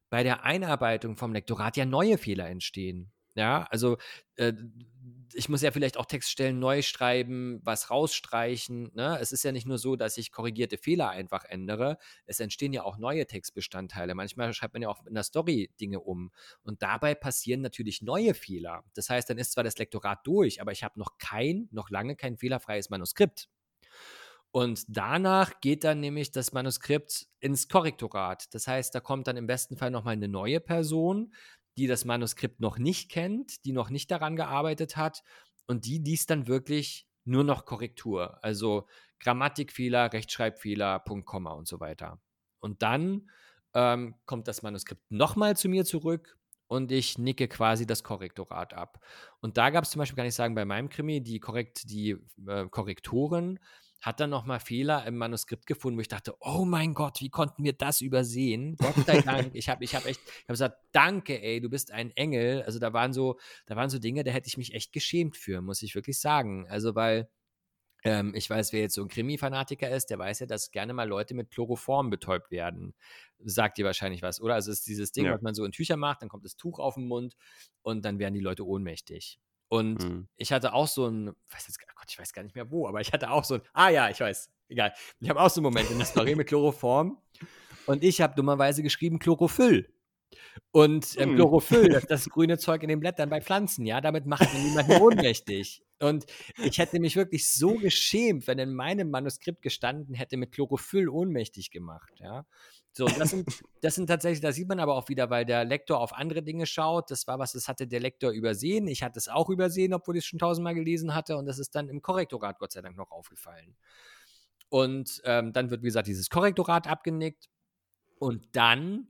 bei der Einarbeitung vom Lektorat ja neue Fehler entstehen. Ja, also äh, ich muss ja vielleicht auch Textstellen neu schreiben, was rausstreichen. Ne? Es ist ja nicht nur so, dass ich korrigierte Fehler einfach ändere. Es entstehen ja auch neue Textbestandteile. Manchmal schreibt man ja auch in der Story Dinge um. Und dabei passieren natürlich neue Fehler. Das heißt, dann ist zwar das Lektorat durch, aber ich habe noch kein, noch lange kein fehlerfreies Manuskript. Und danach geht dann nämlich das Manuskript ins Korrektorat. Das heißt, da kommt dann im besten Fall nochmal eine neue Person, die das Manuskript noch nicht kennt, die noch nicht daran gearbeitet hat und die dies dann wirklich nur noch Korrektur, also Grammatikfehler, Rechtschreibfehler, Punkt, Komma und so weiter. Und dann ähm, kommt das Manuskript nochmal zu mir zurück und ich nicke quasi das Korrektorat ab. Und da gab es zum Beispiel, kann ich sagen, bei meinem Krimi die, Korrekt, die äh, Korrektoren hat dann nochmal Fehler im Manuskript gefunden, wo ich dachte, oh mein Gott, wie konnten wir das übersehen? Gott sei Dank. ich habe ich hab echt, ich habe gesagt, danke, ey, du bist ein Engel. Also da waren so, da waren so Dinge, da hätte ich mich echt geschämt für, muss ich wirklich sagen. Also weil Ähm, ich weiß, wer jetzt so ein Krimi-Fanatiker ist, der weiß ja, dass gerne mal Leute mit Chloroform betäubt werden. Sagt dir wahrscheinlich was, oder? Also es ist dieses Ding, Ja. was man so in Tücher macht, dann kommt das Tuch auf den Mund und dann werden die Leute ohnmächtig. Und Mhm. ich hatte auch so ein, weiß jetzt, oh Gott, ich weiß gar nicht mehr wo, aber ich hatte auch so ein, ah ja, ich weiß, egal. Ich habe auch so einen Moment in der Story mit Chloroform und ich habe dummerweise geschrieben Chlorophyll. Und ähm, Hm. Chlorophyll, das, das grüne Zeug in den Blättern bei Pflanzen, ja, damit macht man niemanden ohnmächtig. Und ich hätte mich wirklich so geschämt, wenn in meinem Manuskript gestanden hätte, mit Chlorophyll ohnmächtig gemacht, ja. So, das sind, das sind tatsächlich, da sieht man aber auch wieder, weil der Lektor auf andere Dinge schaut. Das war was, das hatte der Lektor übersehen. Ich hatte es auch übersehen, obwohl ich es schon tausendmal gelesen hatte. Und das ist dann im Korrektorat Gott sei Dank noch aufgefallen. Und ähm, dann wird, wie gesagt, dieses Korrektorat abgenickt. Und dann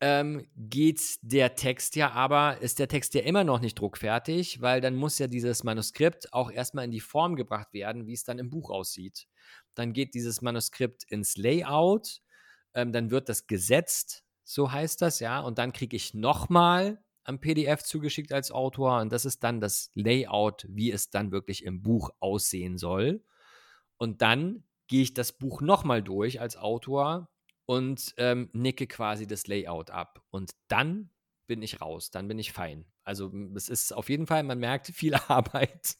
ähm, geht der Text ja aber, ist der Text ja immer noch nicht druckfertig, weil dann muss ja dieses Manuskript auch erstmal in die Form gebracht werden, wie es dann im Buch aussieht. Dann geht dieses Manuskript ins Layout, ähm, dann wird das gesetzt, so heißt das, ja, und dann kriege ich nochmal am PDF zugeschickt als Autor und das ist dann das Layout, wie es dann wirklich im Buch aussehen soll. Und dann gehe ich das Buch nochmal durch als Autor und ähm, nicke quasi das Layout ab. Und dann bin ich raus, dann bin ich fein. Also es ist auf jeden Fall, man merkt viel Arbeit.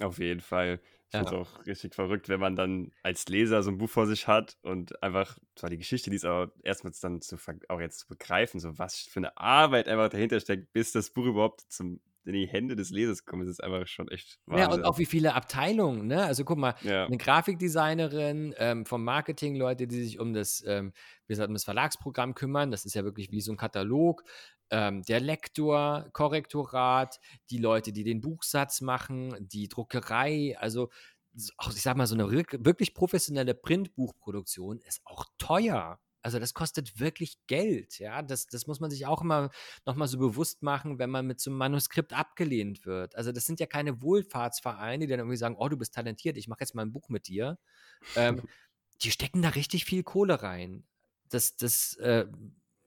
Auf jeden Fall. Ich Ja. finde es auch richtig verrückt, wenn man dann als Leser so ein Buch vor sich hat und einfach zwar die Geschichte liest, aber erstmals dann zu auch jetzt zu begreifen, so was für eine Arbeit einfach dahinter steckt, bis das Buch überhaupt zum, in die Hände des Lesers kommt. Das ist einfach schon echt Ja, und Wahnsinn. auch wie viele Abteilungen, ne? Also guck mal, Ja. eine Grafikdesignerin, ähm, vom Marketing Leute, die sich um das, ähm, wie gesagt, um das Verlagsprogramm kümmern. Das ist ja wirklich wie so ein Katalog. Ähm, der Lektor, Korrektorat, die Leute, die den Buchsatz machen, die Druckerei, also ich sag mal, so eine wirk- wirklich professionelle Printbuchproduktion ist auch teuer. Also das kostet wirklich Geld, ja. Das, das muss man sich auch immer nochmal so bewusst machen, wenn man mit so einem Manuskript abgelehnt wird. Also das sind ja keine Wohlfahrtsvereine, die dann irgendwie sagen, oh, du bist talentiert, ich mache jetzt mal ein Buch mit dir. Ähm, die stecken da richtig viel Kohle rein. Das, das, äh,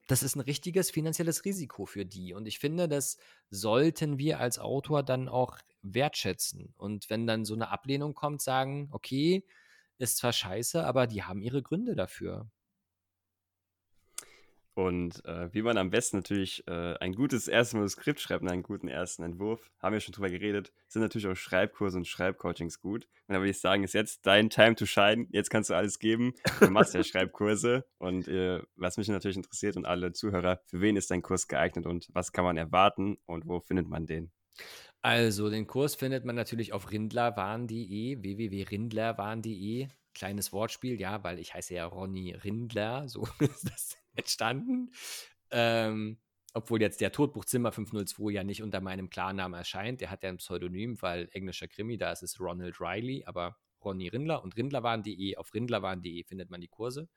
das ist ein richtiges finanzielles Risiko für die. Und ich finde, das sollten wir als Autor dann auch wertschätzen. Und wenn dann so eine Ablehnung kommt, sagen, okay, ist zwar scheiße, aber die haben ihre Gründe dafür. Und äh, wie man am besten natürlich äh, ein gutes erstes Manuskript schreibt und einen guten ersten Entwurf, haben wir schon drüber geredet, sind natürlich auch Schreibkurse und Schreibcoachings gut. Und da würde ich sagen, ist jetzt dein Time to shine. Jetzt kannst du alles geben. Du machst ja Schreibkurse. Und äh, was mich natürlich interessiert und alle Zuhörer, für wen ist dein Kurs geeignet und was kann man erwarten und wo findet man den? Also, den Kurs findet man natürlich auf rindlerwaren.de, www.rindlerwaren.de. Kleines Wortspiel, ja, weil ich heiße ja Ronny Rindler, so ist das entstanden. Ähm, obwohl jetzt der Todbuchzimmer 502 ja nicht unter meinem Klarnamen erscheint. Der hat ja ein Pseudonym, weil englischer Krimi, da ist es Ronald Riley, aber Ronny Rindler und rindlerwaren.de, auf rindlerwaren.de findet man die Kurse.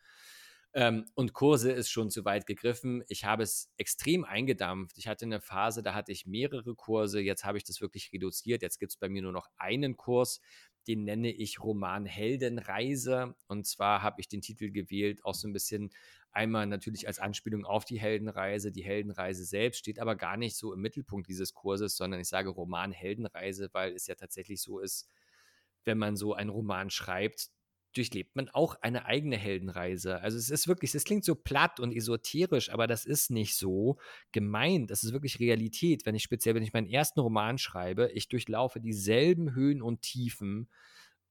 Ähm, und Kurse ist schon zu weit gegriffen. Ich habe es extrem eingedampft. Ich hatte eine Phase, da hatte ich mehrere Kurse. Jetzt habe ich das wirklich reduziert. Jetzt gibt es bei mir nur noch einen Kurs. Den nenne ich Roman Heldenreise. Und zwar habe ich den Titel gewählt, auch so ein bisschen einmal natürlich als Anspielung auf die Heldenreise. Die Heldenreise selbst steht aber gar nicht so im Mittelpunkt dieses Kurses, sondern ich sage Roman Heldenreise, weil es ja tatsächlich so ist, wenn man so einen Roman schreibt, durchlebt man auch eine eigene Heldenreise. Also es ist wirklich, es klingt so platt und esoterisch, aber das ist nicht so gemeint. Das ist wirklich Realität. Wenn ich speziell, wenn ich meinen ersten Roman schreibe, ich durchlaufe dieselben Höhen und Tiefen,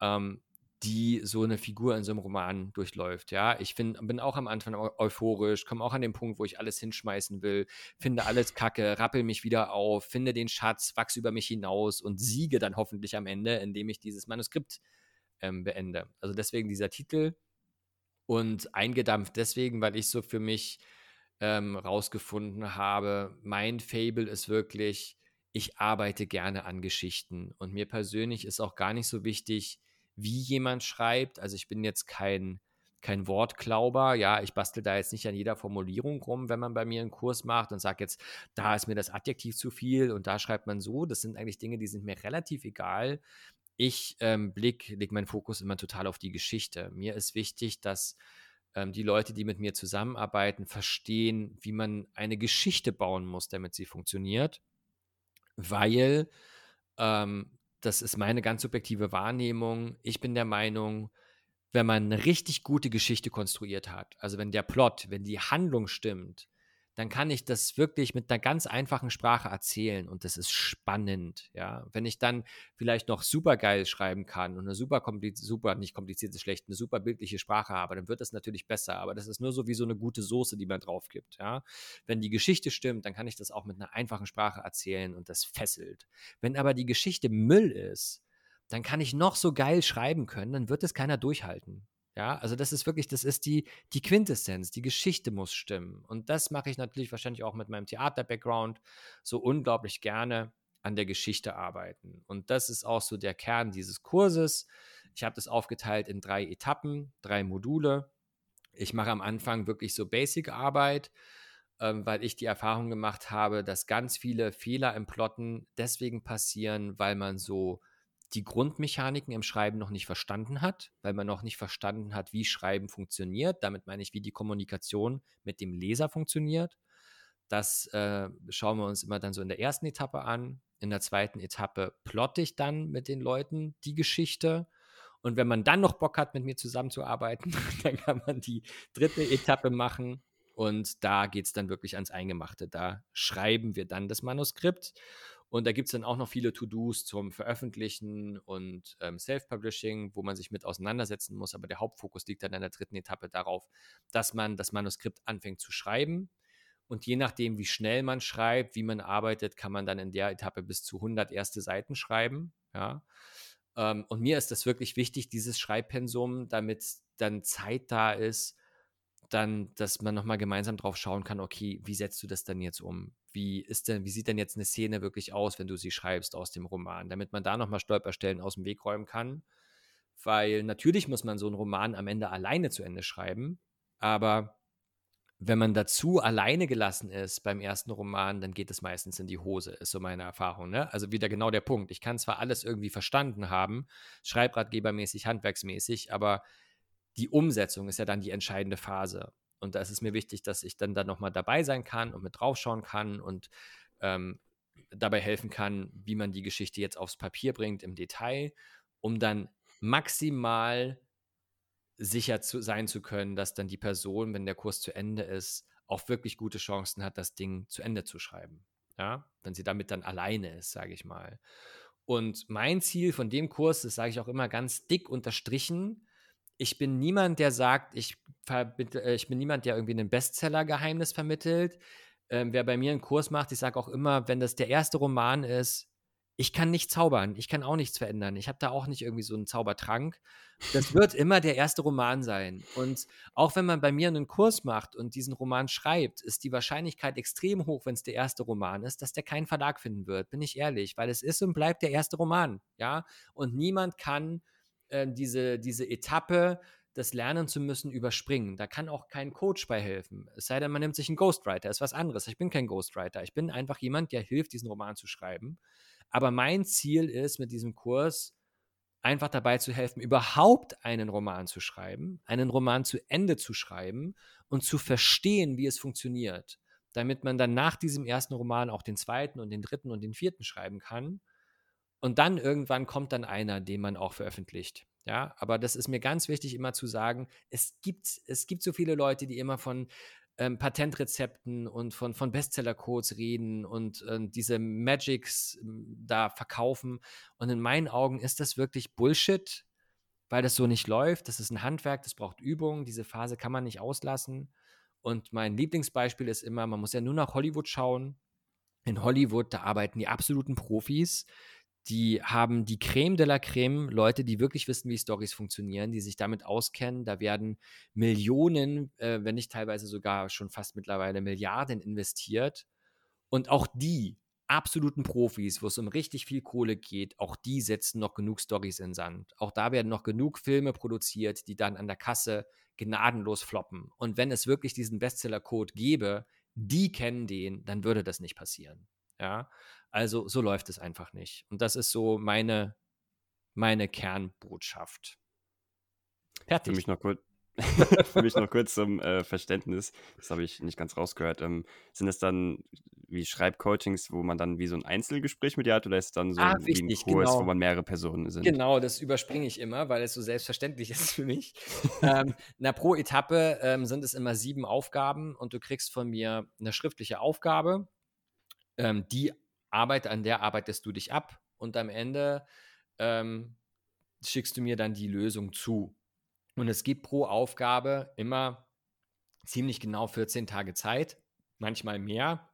ähm, die so eine Figur in so einem Roman durchläuft. Ja, ich find, bin auch am Anfang eu euphorisch, komme auch an den Punkt, wo ich alles hinschmeißen will, finde alles kacke, rappel mich wieder auf, finde den Schatz, wachse über mich hinaus und siege dann hoffentlich am Ende, indem ich dieses Manuskript ähm, beende. Also deswegen dieser Titel und eingedampft deswegen, weil ich so für mich ähm, rausgefunden habe, mein Fable ist wirklich, ich arbeite gerne an Geschichten und mir persönlich ist auch gar nicht so wichtig, wie jemand schreibt. Also ich bin jetzt kein kein Wortklauber. Ja, ich bastel da jetzt nicht an jeder Formulierung rum, wenn man bei mir einen Kurs macht und sagt jetzt, da ist mir das Adjektiv zu viel und da schreibt man so. Das sind eigentlich Dinge, die sind mir relativ egal. Ich ähm, blick, leg meinen Fokus immer total auf die Geschichte. Mir ist wichtig, dass ähm, die Leute, die mit mir zusammenarbeiten, verstehen, wie man eine Geschichte bauen muss, damit sie funktioniert. Weil ähm, das ist meine ganz subjektive Wahrnehmung. Ich bin der Meinung, wenn man eine richtig gute Geschichte konstruiert hat, also wenn der Plot, wenn die Handlung stimmt, dann kann ich das wirklich mit einer ganz einfachen Sprache erzählen und das ist spannend, ja. Wenn ich dann vielleicht noch super geil schreiben kann und eine super komplizierte, super, nicht komplizierte, schlecht, eine super bildliche Sprache habe, dann wird das natürlich besser, aber das ist nur so wie so eine gute Soße, die man drauf gibt, ja. Wenn die Geschichte stimmt, dann kann ich das auch mit einer einfachen Sprache erzählen und das fesselt. Wenn aber die Geschichte Müll ist, dann kann ich noch so geil schreiben können, dann wird es keiner durchhalten. Ja, also das ist wirklich, das ist die, die Quintessenz, die Geschichte muss stimmen. Und das mache ich natürlich wahrscheinlich auch mit meinem Theater-Background so unglaublich gerne an der Geschichte arbeiten. Und das ist auch so der Kern dieses Kurses. Ich habe das aufgeteilt in drei Etappen, drei Module. Ich mache am Anfang wirklich so Basic-Arbeit, ähm, weil ich die Erfahrung gemacht habe, dass ganz viele Fehler im Plotten deswegen passieren, weil man so die Grundmechaniken im Schreiben noch nicht verstanden hat, weil man noch nicht verstanden hat, wie Schreiben funktioniert. Damit meine ich, wie die Kommunikation mit dem Leser funktioniert. Das äh, schauen wir uns immer dann so in der ersten Etappe an. In der zweiten Etappe plotte ich dann mit den Leuten die Geschichte. Und wenn man dann noch Bock hat, mit mir zusammenzuarbeiten, dann kann man die dritte Etappe machen. Und da geht es dann wirklich ans Eingemachte. Da schreiben wir dann das Manuskript und da gibt es dann auch noch viele To-Dos zum Veröffentlichen und ähm, Self-Publishing, wo man sich mit auseinandersetzen muss. Aber der Hauptfokus liegt dann in der dritten Etappe darauf, dass man das Manuskript anfängt zu schreiben. Und je nachdem, wie schnell man schreibt, wie man arbeitet, kann man dann in der Etappe bis zu 100 erste Seiten schreiben. Ja. Ähm, und mir ist das wirklich wichtig, dieses Schreibpensum, damit dann Zeit da ist, dann, dass man nochmal gemeinsam drauf schauen kann, okay, wie setzt du das dann jetzt um? Wie ist denn, wie sieht denn jetzt eine Szene wirklich aus, wenn du sie schreibst aus dem Roman, damit man da nochmal Stolperstellen aus dem Weg räumen kann. Weil natürlich muss man so einen Roman am Ende alleine zu Ende schreiben, aber wenn man dazu alleine gelassen ist beim ersten Roman, dann geht es meistens in die Hose, ist so meine Erfahrung. Ne? Also wieder genau der Punkt. Ich kann zwar alles irgendwie verstanden haben, schreibratgebermäßig, handwerksmäßig, aber die Umsetzung ist ja dann die entscheidende Phase. Und da ist es mir wichtig, dass ich dann da nochmal dabei sein kann und mit draufschauen kann und ähm, dabei helfen kann, wie man die Geschichte jetzt aufs Papier bringt im Detail, um dann maximal sicher zu sein zu können, dass dann die Person, wenn der Kurs zu Ende ist, auch wirklich gute Chancen hat, das Ding zu Ende zu schreiben. Ja, wenn sie damit dann alleine ist, sage ich mal. Und mein Ziel von dem Kurs, das sage ich auch immer ganz dick unterstrichen, ich bin niemand, der sagt, ich, ich bin niemand, der irgendwie ein Bestseller-Geheimnis vermittelt. Ähm, wer bei mir einen Kurs macht, ich sage auch immer, wenn das der erste Roman ist, ich kann nicht zaubern, ich kann auch nichts verändern. Ich habe da auch nicht irgendwie so einen Zaubertrank. Das wird immer der erste Roman sein. Und auch wenn man bei mir einen Kurs macht und diesen Roman schreibt, ist die Wahrscheinlichkeit extrem hoch, wenn es der erste Roman ist, dass der keinen Verlag finden wird, bin ich ehrlich, weil es ist und bleibt der erste Roman, ja? Und niemand kann äh, diese, diese Etappe, das lernen zu müssen, überspringen. Da kann auch kein Coach bei helfen. Es sei denn, man nimmt sich einen Ghostwriter, ist was anderes. Ich bin kein Ghostwriter. Ich bin einfach jemand, der hilft, diesen Roman zu schreiben. Aber mein Ziel ist mit diesem Kurs, einfach dabei zu helfen, überhaupt einen Roman zu schreiben, einen Roman zu Ende zu schreiben und zu verstehen, wie es funktioniert, damit man dann nach diesem ersten Roman auch den zweiten und den dritten und den vierten schreiben kann und dann irgendwann kommt dann einer, den man auch veröffentlicht. Ja, aber das ist mir ganz wichtig, immer zu sagen, es gibt, es gibt so viele Leute, die immer von ähm, Patentrezepten und von, von Bestseller-Codes reden und äh, diese Magics äh, da verkaufen. Und in meinen Augen ist das wirklich Bullshit, weil das so nicht läuft. Das ist ein Handwerk, das braucht Übung. Diese Phase kann man nicht auslassen. Und mein Lieblingsbeispiel ist immer, man muss ja nur nach Hollywood schauen. In Hollywood, da arbeiten die absoluten Profis die haben die Creme de la Creme, Leute, die wirklich wissen, wie Stories funktionieren, die sich damit auskennen. Da werden Millionen, äh, wenn nicht teilweise sogar schon fast mittlerweile Milliarden investiert. Und auch die absoluten Profis, wo es um richtig viel Kohle geht, auch die setzen noch genug Stories in Sand. Auch da werden noch genug Filme produziert, die dann an der Kasse gnadenlos floppen. Und wenn es wirklich diesen Bestseller-Code gäbe, die kennen den, dann würde das nicht passieren. Ja, also so läuft es einfach nicht. Und das ist so meine, meine Kernbotschaft. Fertig. Für mich noch kurz, Für mich noch kurz zum äh, Verständnis, das habe ich nicht ganz rausgehört. Ähm, sind es dann wie Schreibcoachings, wo man dann wie so ein Einzelgespräch mit dir hat oder ist es dann so Ah, ein, wichtig, Kurs, wo genau. man mehrere Personen sind? Genau, das überspringe ich immer, weil es so selbstverständlich ist für mich. ähm, na, pro Etappe ähm, sind es immer sieben Aufgaben und du kriegst von mir eine schriftliche Aufgabe. Ähm, die Arbeit, an der arbeitest du dich ab und am Ende ähm, schickst du mir dann die Lösung zu. Und es gibt pro Aufgabe immer ziemlich genau 14 Tage Zeit, manchmal mehr,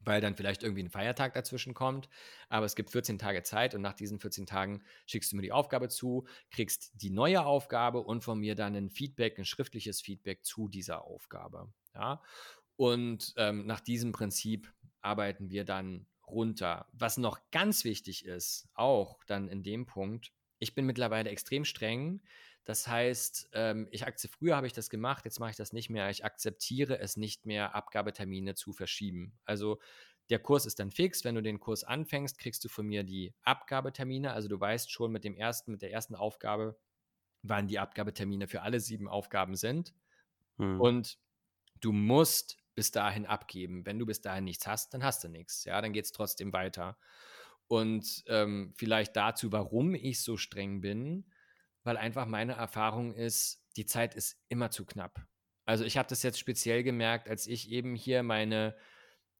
weil dann vielleicht irgendwie ein Feiertag dazwischen kommt. Aber es gibt 14 Tage Zeit und nach diesen 14 Tagen schickst du mir die Aufgabe zu, kriegst die neue Aufgabe und von mir dann ein Feedback, ein schriftliches Feedback zu dieser Aufgabe. Ja? Und ähm, nach diesem Prinzip arbeiten wir dann runter. Was noch ganz wichtig ist, auch dann in dem Punkt, ich bin mittlerweile extrem streng. Das heißt, ähm, ich akzeptiere, früher habe ich das gemacht, jetzt mache ich das nicht mehr. Ich akzeptiere es nicht mehr, Abgabetermine zu verschieben. Also der Kurs ist dann fix. Wenn du den Kurs anfängst, kriegst du von mir die Abgabetermine. Also du weißt schon mit dem ersten, mit der ersten Aufgabe, wann die Abgabetermine für alle sieben Aufgaben sind. Hm. Und du musst bis dahin abgeben. Wenn du bis dahin nichts hast, dann hast du nichts. Ja, dann geht es trotzdem weiter. Und ähm, vielleicht dazu, warum ich so streng bin, weil einfach meine Erfahrung ist, die Zeit ist immer zu knapp. Also ich habe das jetzt speziell gemerkt, als ich eben hier meine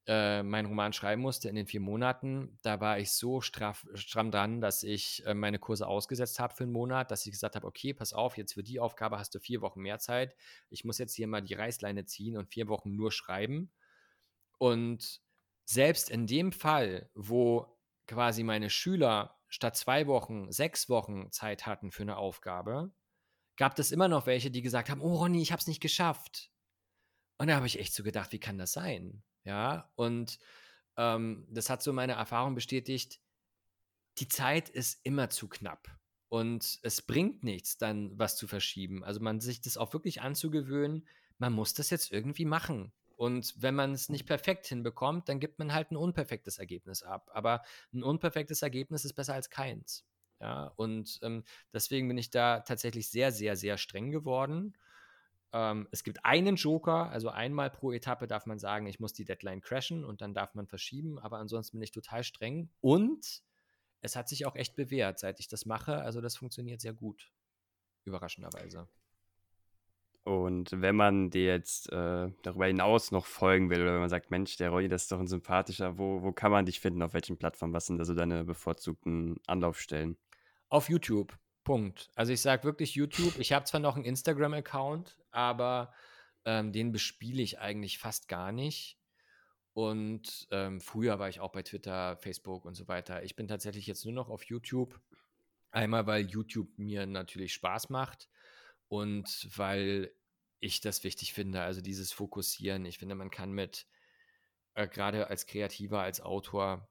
äh, meinen Roman schreiben musste in den vier Monaten, da war ich so straff, stramm dran, dass ich äh, meine Kurse ausgesetzt habe für einen Monat, dass ich gesagt habe, okay, pass auf, jetzt für die Aufgabe hast du vier Wochen mehr Zeit. Ich muss jetzt hier mal die Reißleine ziehen und vier Wochen nur schreiben. Und selbst in dem Fall, wo quasi meine Schüler statt zwei Wochen sechs Wochen Zeit hatten für eine Aufgabe, gab es immer noch welche, die gesagt haben, oh Ronny, ich habe es nicht geschafft. Und da habe ich echt so gedacht, wie kann das sein? Ja, und ähm, das hat so meine Erfahrung bestätigt, die Zeit ist immer zu knapp. Und es bringt nichts, dann was zu verschieben. Also man sich das auch wirklich anzugewöhnen, man muss das jetzt irgendwie machen. Und wenn man es nicht perfekt hinbekommt, dann gibt man halt ein unperfektes Ergebnis ab. Aber ein unperfektes Ergebnis ist besser als keins. Ja, und ähm, deswegen bin ich da tatsächlich sehr, sehr, sehr streng geworden. Ähm, es gibt einen Joker, also einmal pro Etappe darf man sagen, ich muss die Deadline crashen und dann darf man verschieben, aber ansonsten bin ich total streng. Und es hat sich auch echt bewährt, seit ich das mache. Also das funktioniert sehr gut, überraschenderweise. Und wenn man dir jetzt äh, darüber hinaus noch folgen will oder wenn man sagt, Mensch, der Ronny, das ist doch ein sympathischer, wo, wo kann man dich finden, auf welchen Plattformen? Was sind da so deine bevorzugten Anlaufstellen? Auf YouTube. Punkt. Also ich sage wirklich YouTube. Ich habe zwar noch einen Instagram-Account, aber ähm, den bespiele ich eigentlich fast gar nicht. Und ähm, früher war ich auch bei Twitter, Facebook und so weiter. Ich bin tatsächlich jetzt nur noch auf YouTube. Einmal, weil YouTube mir natürlich Spaß macht und weil ich das wichtig finde. Also dieses Fokussieren. Ich finde, man kann mit, äh, gerade als Kreativer, als Autor,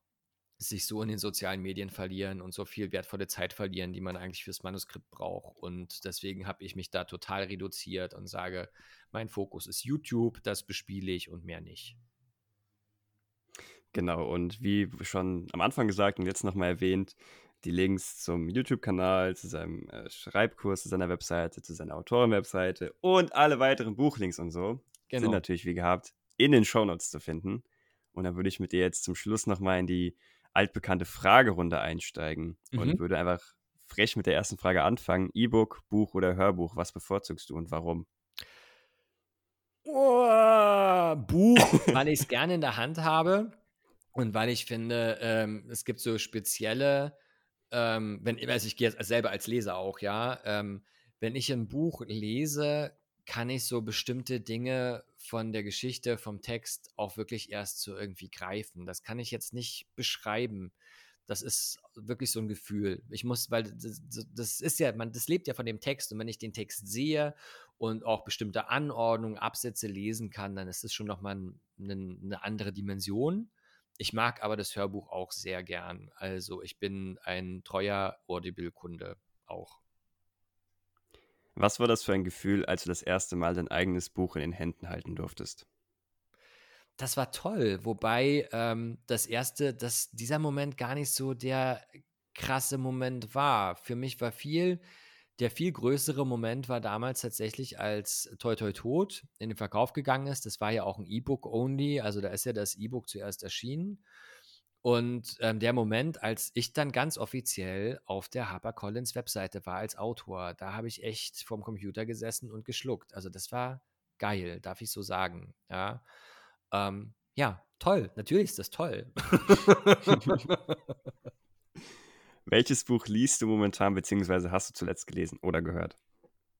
sich so in den sozialen Medien verlieren und so viel wertvolle Zeit verlieren, die man eigentlich fürs Manuskript braucht. Und deswegen habe ich mich da total reduziert und sage, mein Fokus ist YouTube, das bespiele ich und mehr nicht. Genau, und wie schon am Anfang gesagt und jetzt nochmal erwähnt, die Links zum YouTube-Kanal, zu seinem äh, Schreibkurs, zu seiner Webseite, zu seiner Autorenwebseite und alle weiteren Buchlinks und so Genau. sind natürlich wie gehabt in den Shownotes zu finden. Und dann würde ich mit dir jetzt zum Schluss nochmal in die altbekannte Fragerunde einsteigen und Mhm. würde einfach frech mit der ersten Frage anfangen. E-Book, Buch oder Hörbuch, was bevorzugst du und warum? Oh, Buch, weil ich es gerne in der Hand habe und weil ich finde, ähm, es gibt so spezielle, ähm, wenn, also ich gehe selber als Leser auch, ja, ähm, wenn ich ein Buch lese, kann ich so bestimmte Dinge von der Geschichte, vom Text auch wirklich erst so irgendwie greifen. Das kann ich jetzt nicht beschreiben. Das ist wirklich so ein Gefühl. Ich muss, weil das, das ist ja, man, das lebt ja von dem Text und wenn ich den Text sehe und auch bestimmte Anordnungen, Absätze lesen kann, dann ist es schon nochmal ein, ein, eine andere Dimension. Ich mag aber das Hörbuch auch sehr gern. Also ich bin ein treuer Audible-Kunde auch. Was war das für ein Gefühl, als du das erste Mal dein eigenes Buch in den Händen halten durftest? Das war toll, wobei ähm, das erste, dass dieser Moment gar nicht so der krasse Moment war. Für mich war viel der viel größere Moment war damals tatsächlich, als Toi Toi Tod in den Verkauf gegangen ist. Das war ja auch ein E-Book only, also da ist ja das E-Book zuerst erschienen. Und ähm, der Moment, als ich dann ganz offiziell auf der HarperCollins Webseite war als Autor, da habe ich echt vorm Computer gesessen und geschluckt. Also das war geil, darf ich so sagen. Ja, ähm, ja toll, natürlich ist das toll. Welches Buch liest du momentan, beziehungsweise hast du zuletzt gelesen oder gehört?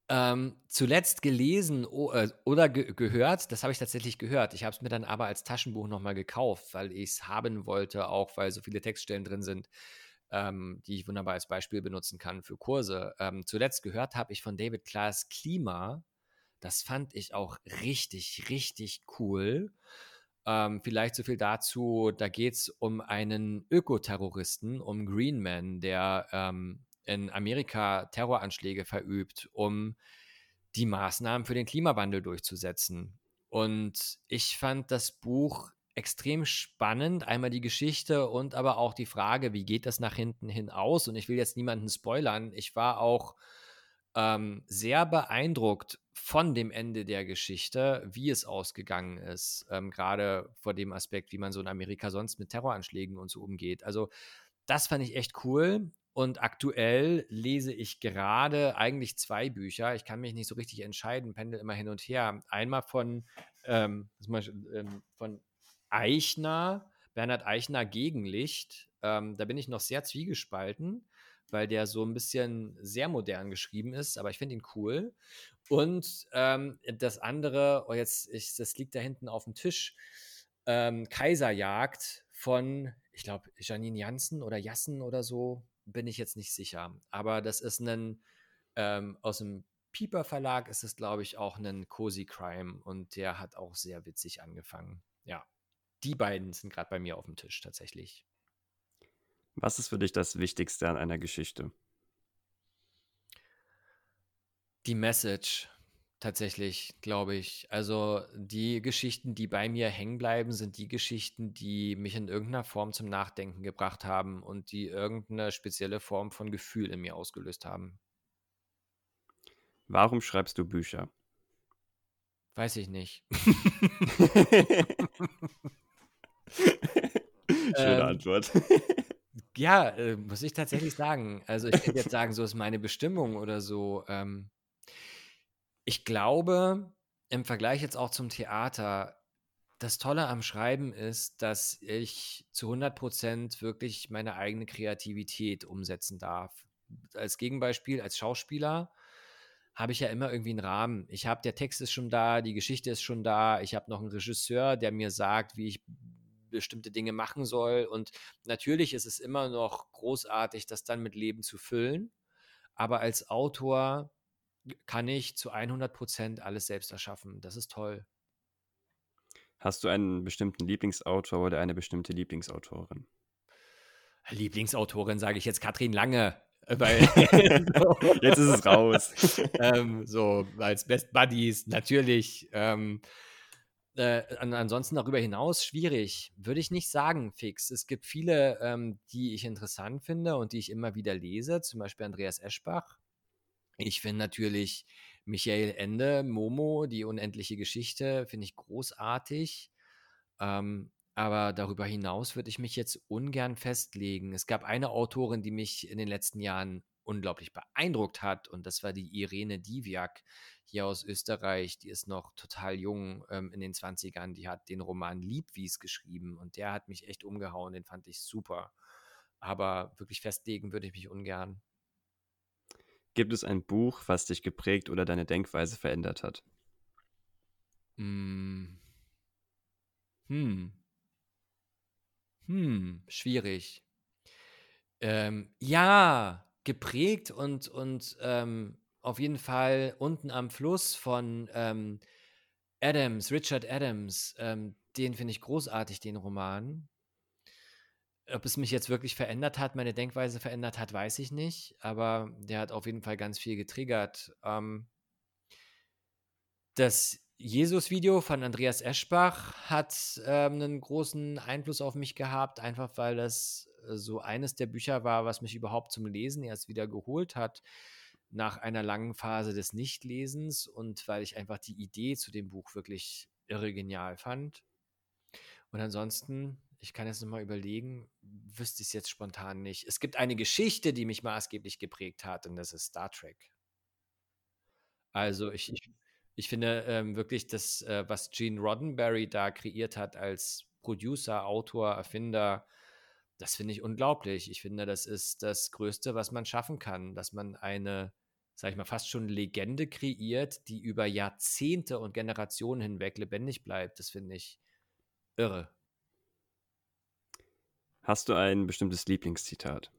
Ähm, zuletzt gelesen äh, oder ge gehört, das habe ich tatsächlich gehört. Ich habe es mir dann aber als Taschenbuch nochmal gekauft, weil ich es haben wollte, auch weil so viele Textstellen drin sind, ähm, die ich wunderbar als Beispiel benutzen kann für Kurse. Ähm, zuletzt gehört habe ich von David Klaas Klima. Das fand ich auch richtig, richtig cool. Ähm, vielleicht so viel dazu, da geht es um einen Ökoterroristen, um Greenman, der ähm, in Amerika Terroranschläge verübt, um die Maßnahmen für den Klimawandel durchzusetzen. Und ich fand das Buch extrem spannend. Einmal die Geschichte und aber auch die Frage, wie geht das nach hinten hin aus? Und ich will jetzt niemanden spoilern. Ich war auch ähm, sehr beeindruckt von dem Ende der Geschichte, wie es ausgegangen ist, ähm, gerade vor dem Aspekt, wie man so in Amerika sonst mit Terroranschlägen und so umgeht. Also das fand ich echt cool. Und aktuell lese ich gerade eigentlich zwei Bücher. Ich kann mich nicht so richtig entscheiden, pendel immer hin und her. Einmal von, ähm, ähm, von Eichner, Bernhard Eichner Gegenlicht. Ähm, da bin ich noch sehr zwiegespalten weil der so ein bisschen sehr modern geschrieben ist, aber ich finde ihn cool. Und ähm, das andere, oh jetzt, ich, das liegt da hinten auf dem Tisch, ähm, Kaiserjagd von, ich glaube, Janine Janssen oder Jassen oder so, bin ich jetzt nicht sicher. Aber das ist ein, ähm, aus dem Pieper Verlag ist es, glaube ich, auch ein Cozy Crime und der hat auch sehr witzig angefangen. Ja, die beiden sind gerade bei mir auf dem Tisch tatsächlich. Was ist für dich das Wichtigste an einer Geschichte? Die Message, tatsächlich, glaube ich. Also die Geschichten, die bei mir hängen bleiben, sind die Geschichten, die mich in irgendeiner Form zum Nachdenken gebracht haben und die irgendeine spezielle Form von Gefühl in mir ausgelöst haben. Warum schreibst du Bücher? Weiß ich nicht. Schöne ähm, Antwort. Ja, äh, muss ich tatsächlich sagen. Also ich könnte jetzt sagen, so ist meine Bestimmung oder so. Ähm, ich glaube, im Vergleich jetzt auch zum Theater, das Tolle am Schreiben ist, dass ich zu 100 Prozent wirklich meine eigene Kreativität umsetzen darf. Als Gegenbeispiel, als Schauspieler habe ich ja immer irgendwie einen Rahmen. Ich habe, der Text ist schon da, die Geschichte ist schon da, ich habe noch einen Regisseur, der mir sagt, wie ich bestimmte Dinge machen soll. Und natürlich ist es immer noch großartig, das dann mit Leben zu füllen. Aber als Autor kann ich zu 100 Prozent alles selbst erschaffen. Das ist toll. Hast du einen bestimmten Lieblingsautor oder eine bestimmte Lieblingsautorin? Lieblingsautorin sage ich jetzt Katrin Lange. Äh, weil jetzt ist es raus. ähm, so als Best Buddies natürlich. Ähm, äh, ansonsten darüber hinaus schwierig, würde ich nicht sagen, fix. Es gibt viele, ähm, die ich interessant finde und die ich immer wieder lese, zum Beispiel Andreas Eschbach. Ich finde natürlich Michael Ende, Momo, die unendliche Geschichte, finde ich großartig. Ähm, aber darüber hinaus würde ich mich jetzt ungern festlegen. Es gab eine Autorin, die mich in den letzten Jahren unglaublich beeindruckt hat. Und das war die Irene Diviak hier aus Österreich. Die ist noch total jung ähm, in den 20ern. Die hat den Roman Liebwies geschrieben und der hat mich echt umgehauen. Den fand ich super. Aber wirklich festlegen würde ich mich ungern. Gibt es ein Buch, was dich geprägt oder deine Denkweise verändert hat? Hm. Hm. Hm, schwierig. Ähm, ja, geprägt und, und ähm, auf jeden Fall unten am Fluss von ähm, Adams, Richard Adams. Ähm, den finde ich großartig, den Roman. Ob es mich jetzt wirklich verändert hat, meine Denkweise verändert hat, weiß ich nicht. Aber der hat auf jeden Fall ganz viel getriggert. Ähm, das Jesus-Video von Andreas Eschbach hat ähm, einen großen Einfluss auf mich gehabt, einfach weil das so eines der Bücher war, was mich überhaupt zum Lesen erst wieder geholt hat. nach einer langen Phase des Nichtlesens und weil ich einfach die Idee zu dem Buch wirklich irre genial fand. Und ansonsten, ich kann jetzt nochmal überlegen, wüsste ich es jetzt spontan nicht. Es gibt eine Geschichte, die mich maßgeblich geprägt hat und das ist Star Trek. Also ich, ich, ich finde ähm, wirklich, das, äh, was Gene Roddenberry da kreiert hat als Producer, Autor, Erfinder, das finde ich unglaublich. Ich finde, das ist das Größte, was man schaffen kann, dass man eine sag ich mal, fast schon Legende kreiert, die über Jahrzehnte und Generationen hinweg lebendig bleibt. Das finde ich irre. Hast du ein bestimmtes Lieblingszitat?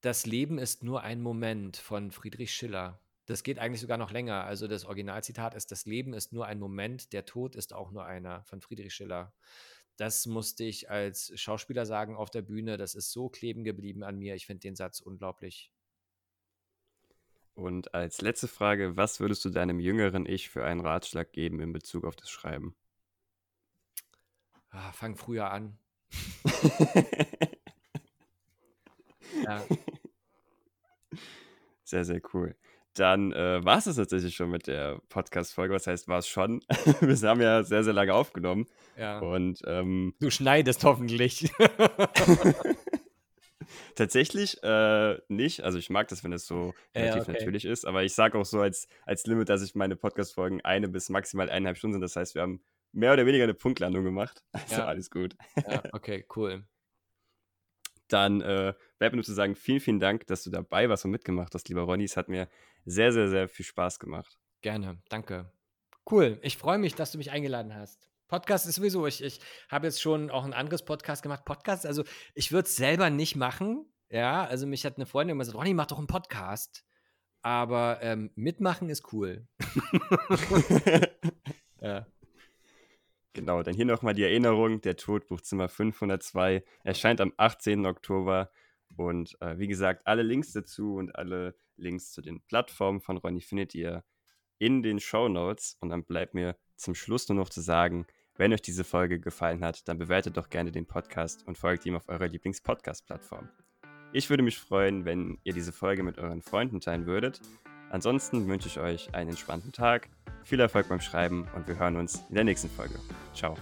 Das Leben ist nur ein Moment von Friedrich Schiller. Das geht eigentlich sogar noch länger. Also das Originalzitat ist, das Leben ist nur ein Moment, der Tod ist auch nur einer von Friedrich Schiller. Das musste ich als Schauspieler sagen auf der Bühne. Das ist so kleben geblieben an mir. Ich finde den Satz unglaublich. Und als letzte Frage, was würdest du deinem jüngeren Ich für einen Ratschlag geben in Bezug auf das Schreiben? Ah, fang früher an. ja. Sehr, sehr cool. Dann äh, war es das tatsächlich schon mit der Podcast-Folge. Was heißt, war es schon? Wir haben ja sehr, sehr lange aufgenommen. Ja. Und ähm, du schneidest hoffentlich. Tatsächlich äh, nicht. Also ich mag das, wenn es so relativ ja, okay. natürlich ist. Aber ich sage auch so als, als Limit, dass ich meine Podcast-Folgen eine bis maximal eineinhalb Stunden sind. Das heißt, wir haben mehr oder weniger eine Punktlandung gemacht. Also ja. alles gut. Ja, okay, cool. Dann äh, bleibt mir nur zu sagen, vielen, vielen Dank, dass du dabei warst und mitgemacht hast, lieber Ronny. Es hat mir sehr, sehr, sehr viel Spaß gemacht. Gerne, danke. Cool. Ich freue mich, dass du mich eingeladen hast. Podcast ist sowieso, ich, ich habe jetzt schon auch ein anderes Podcast gemacht. Podcast, also ich würde es selber nicht machen. Ja, also mich hat eine Freundin immer gesagt, Ronny, mach doch einen Podcast. Aber ähm, mitmachen ist cool. ja. Genau, dann hier nochmal die Erinnerung, der Todbuchzimmer 502 erscheint am 18. Oktober. Und äh, wie gesagt, alle Links dazu und alle Links zu den Plattformen von Ronny findet ihr in den Show Notes. Und dann bleibt mir zum Schluss nur noch zu sagen, wenn euch diese Folge gefallen hat, dann bewertet doch gerne den Podcast und folgt ihm auf eurer Lieblings-Podcast-Plattform. Ich würde mich freuen, wenn ihr diese Folge mit euren Freunden teilen würdet. Ansonsten wünsche ich euch einen entspannten Tag, viel Erfolg beim Schreiben und wir hören uns in der nächsten Folge. Ciao.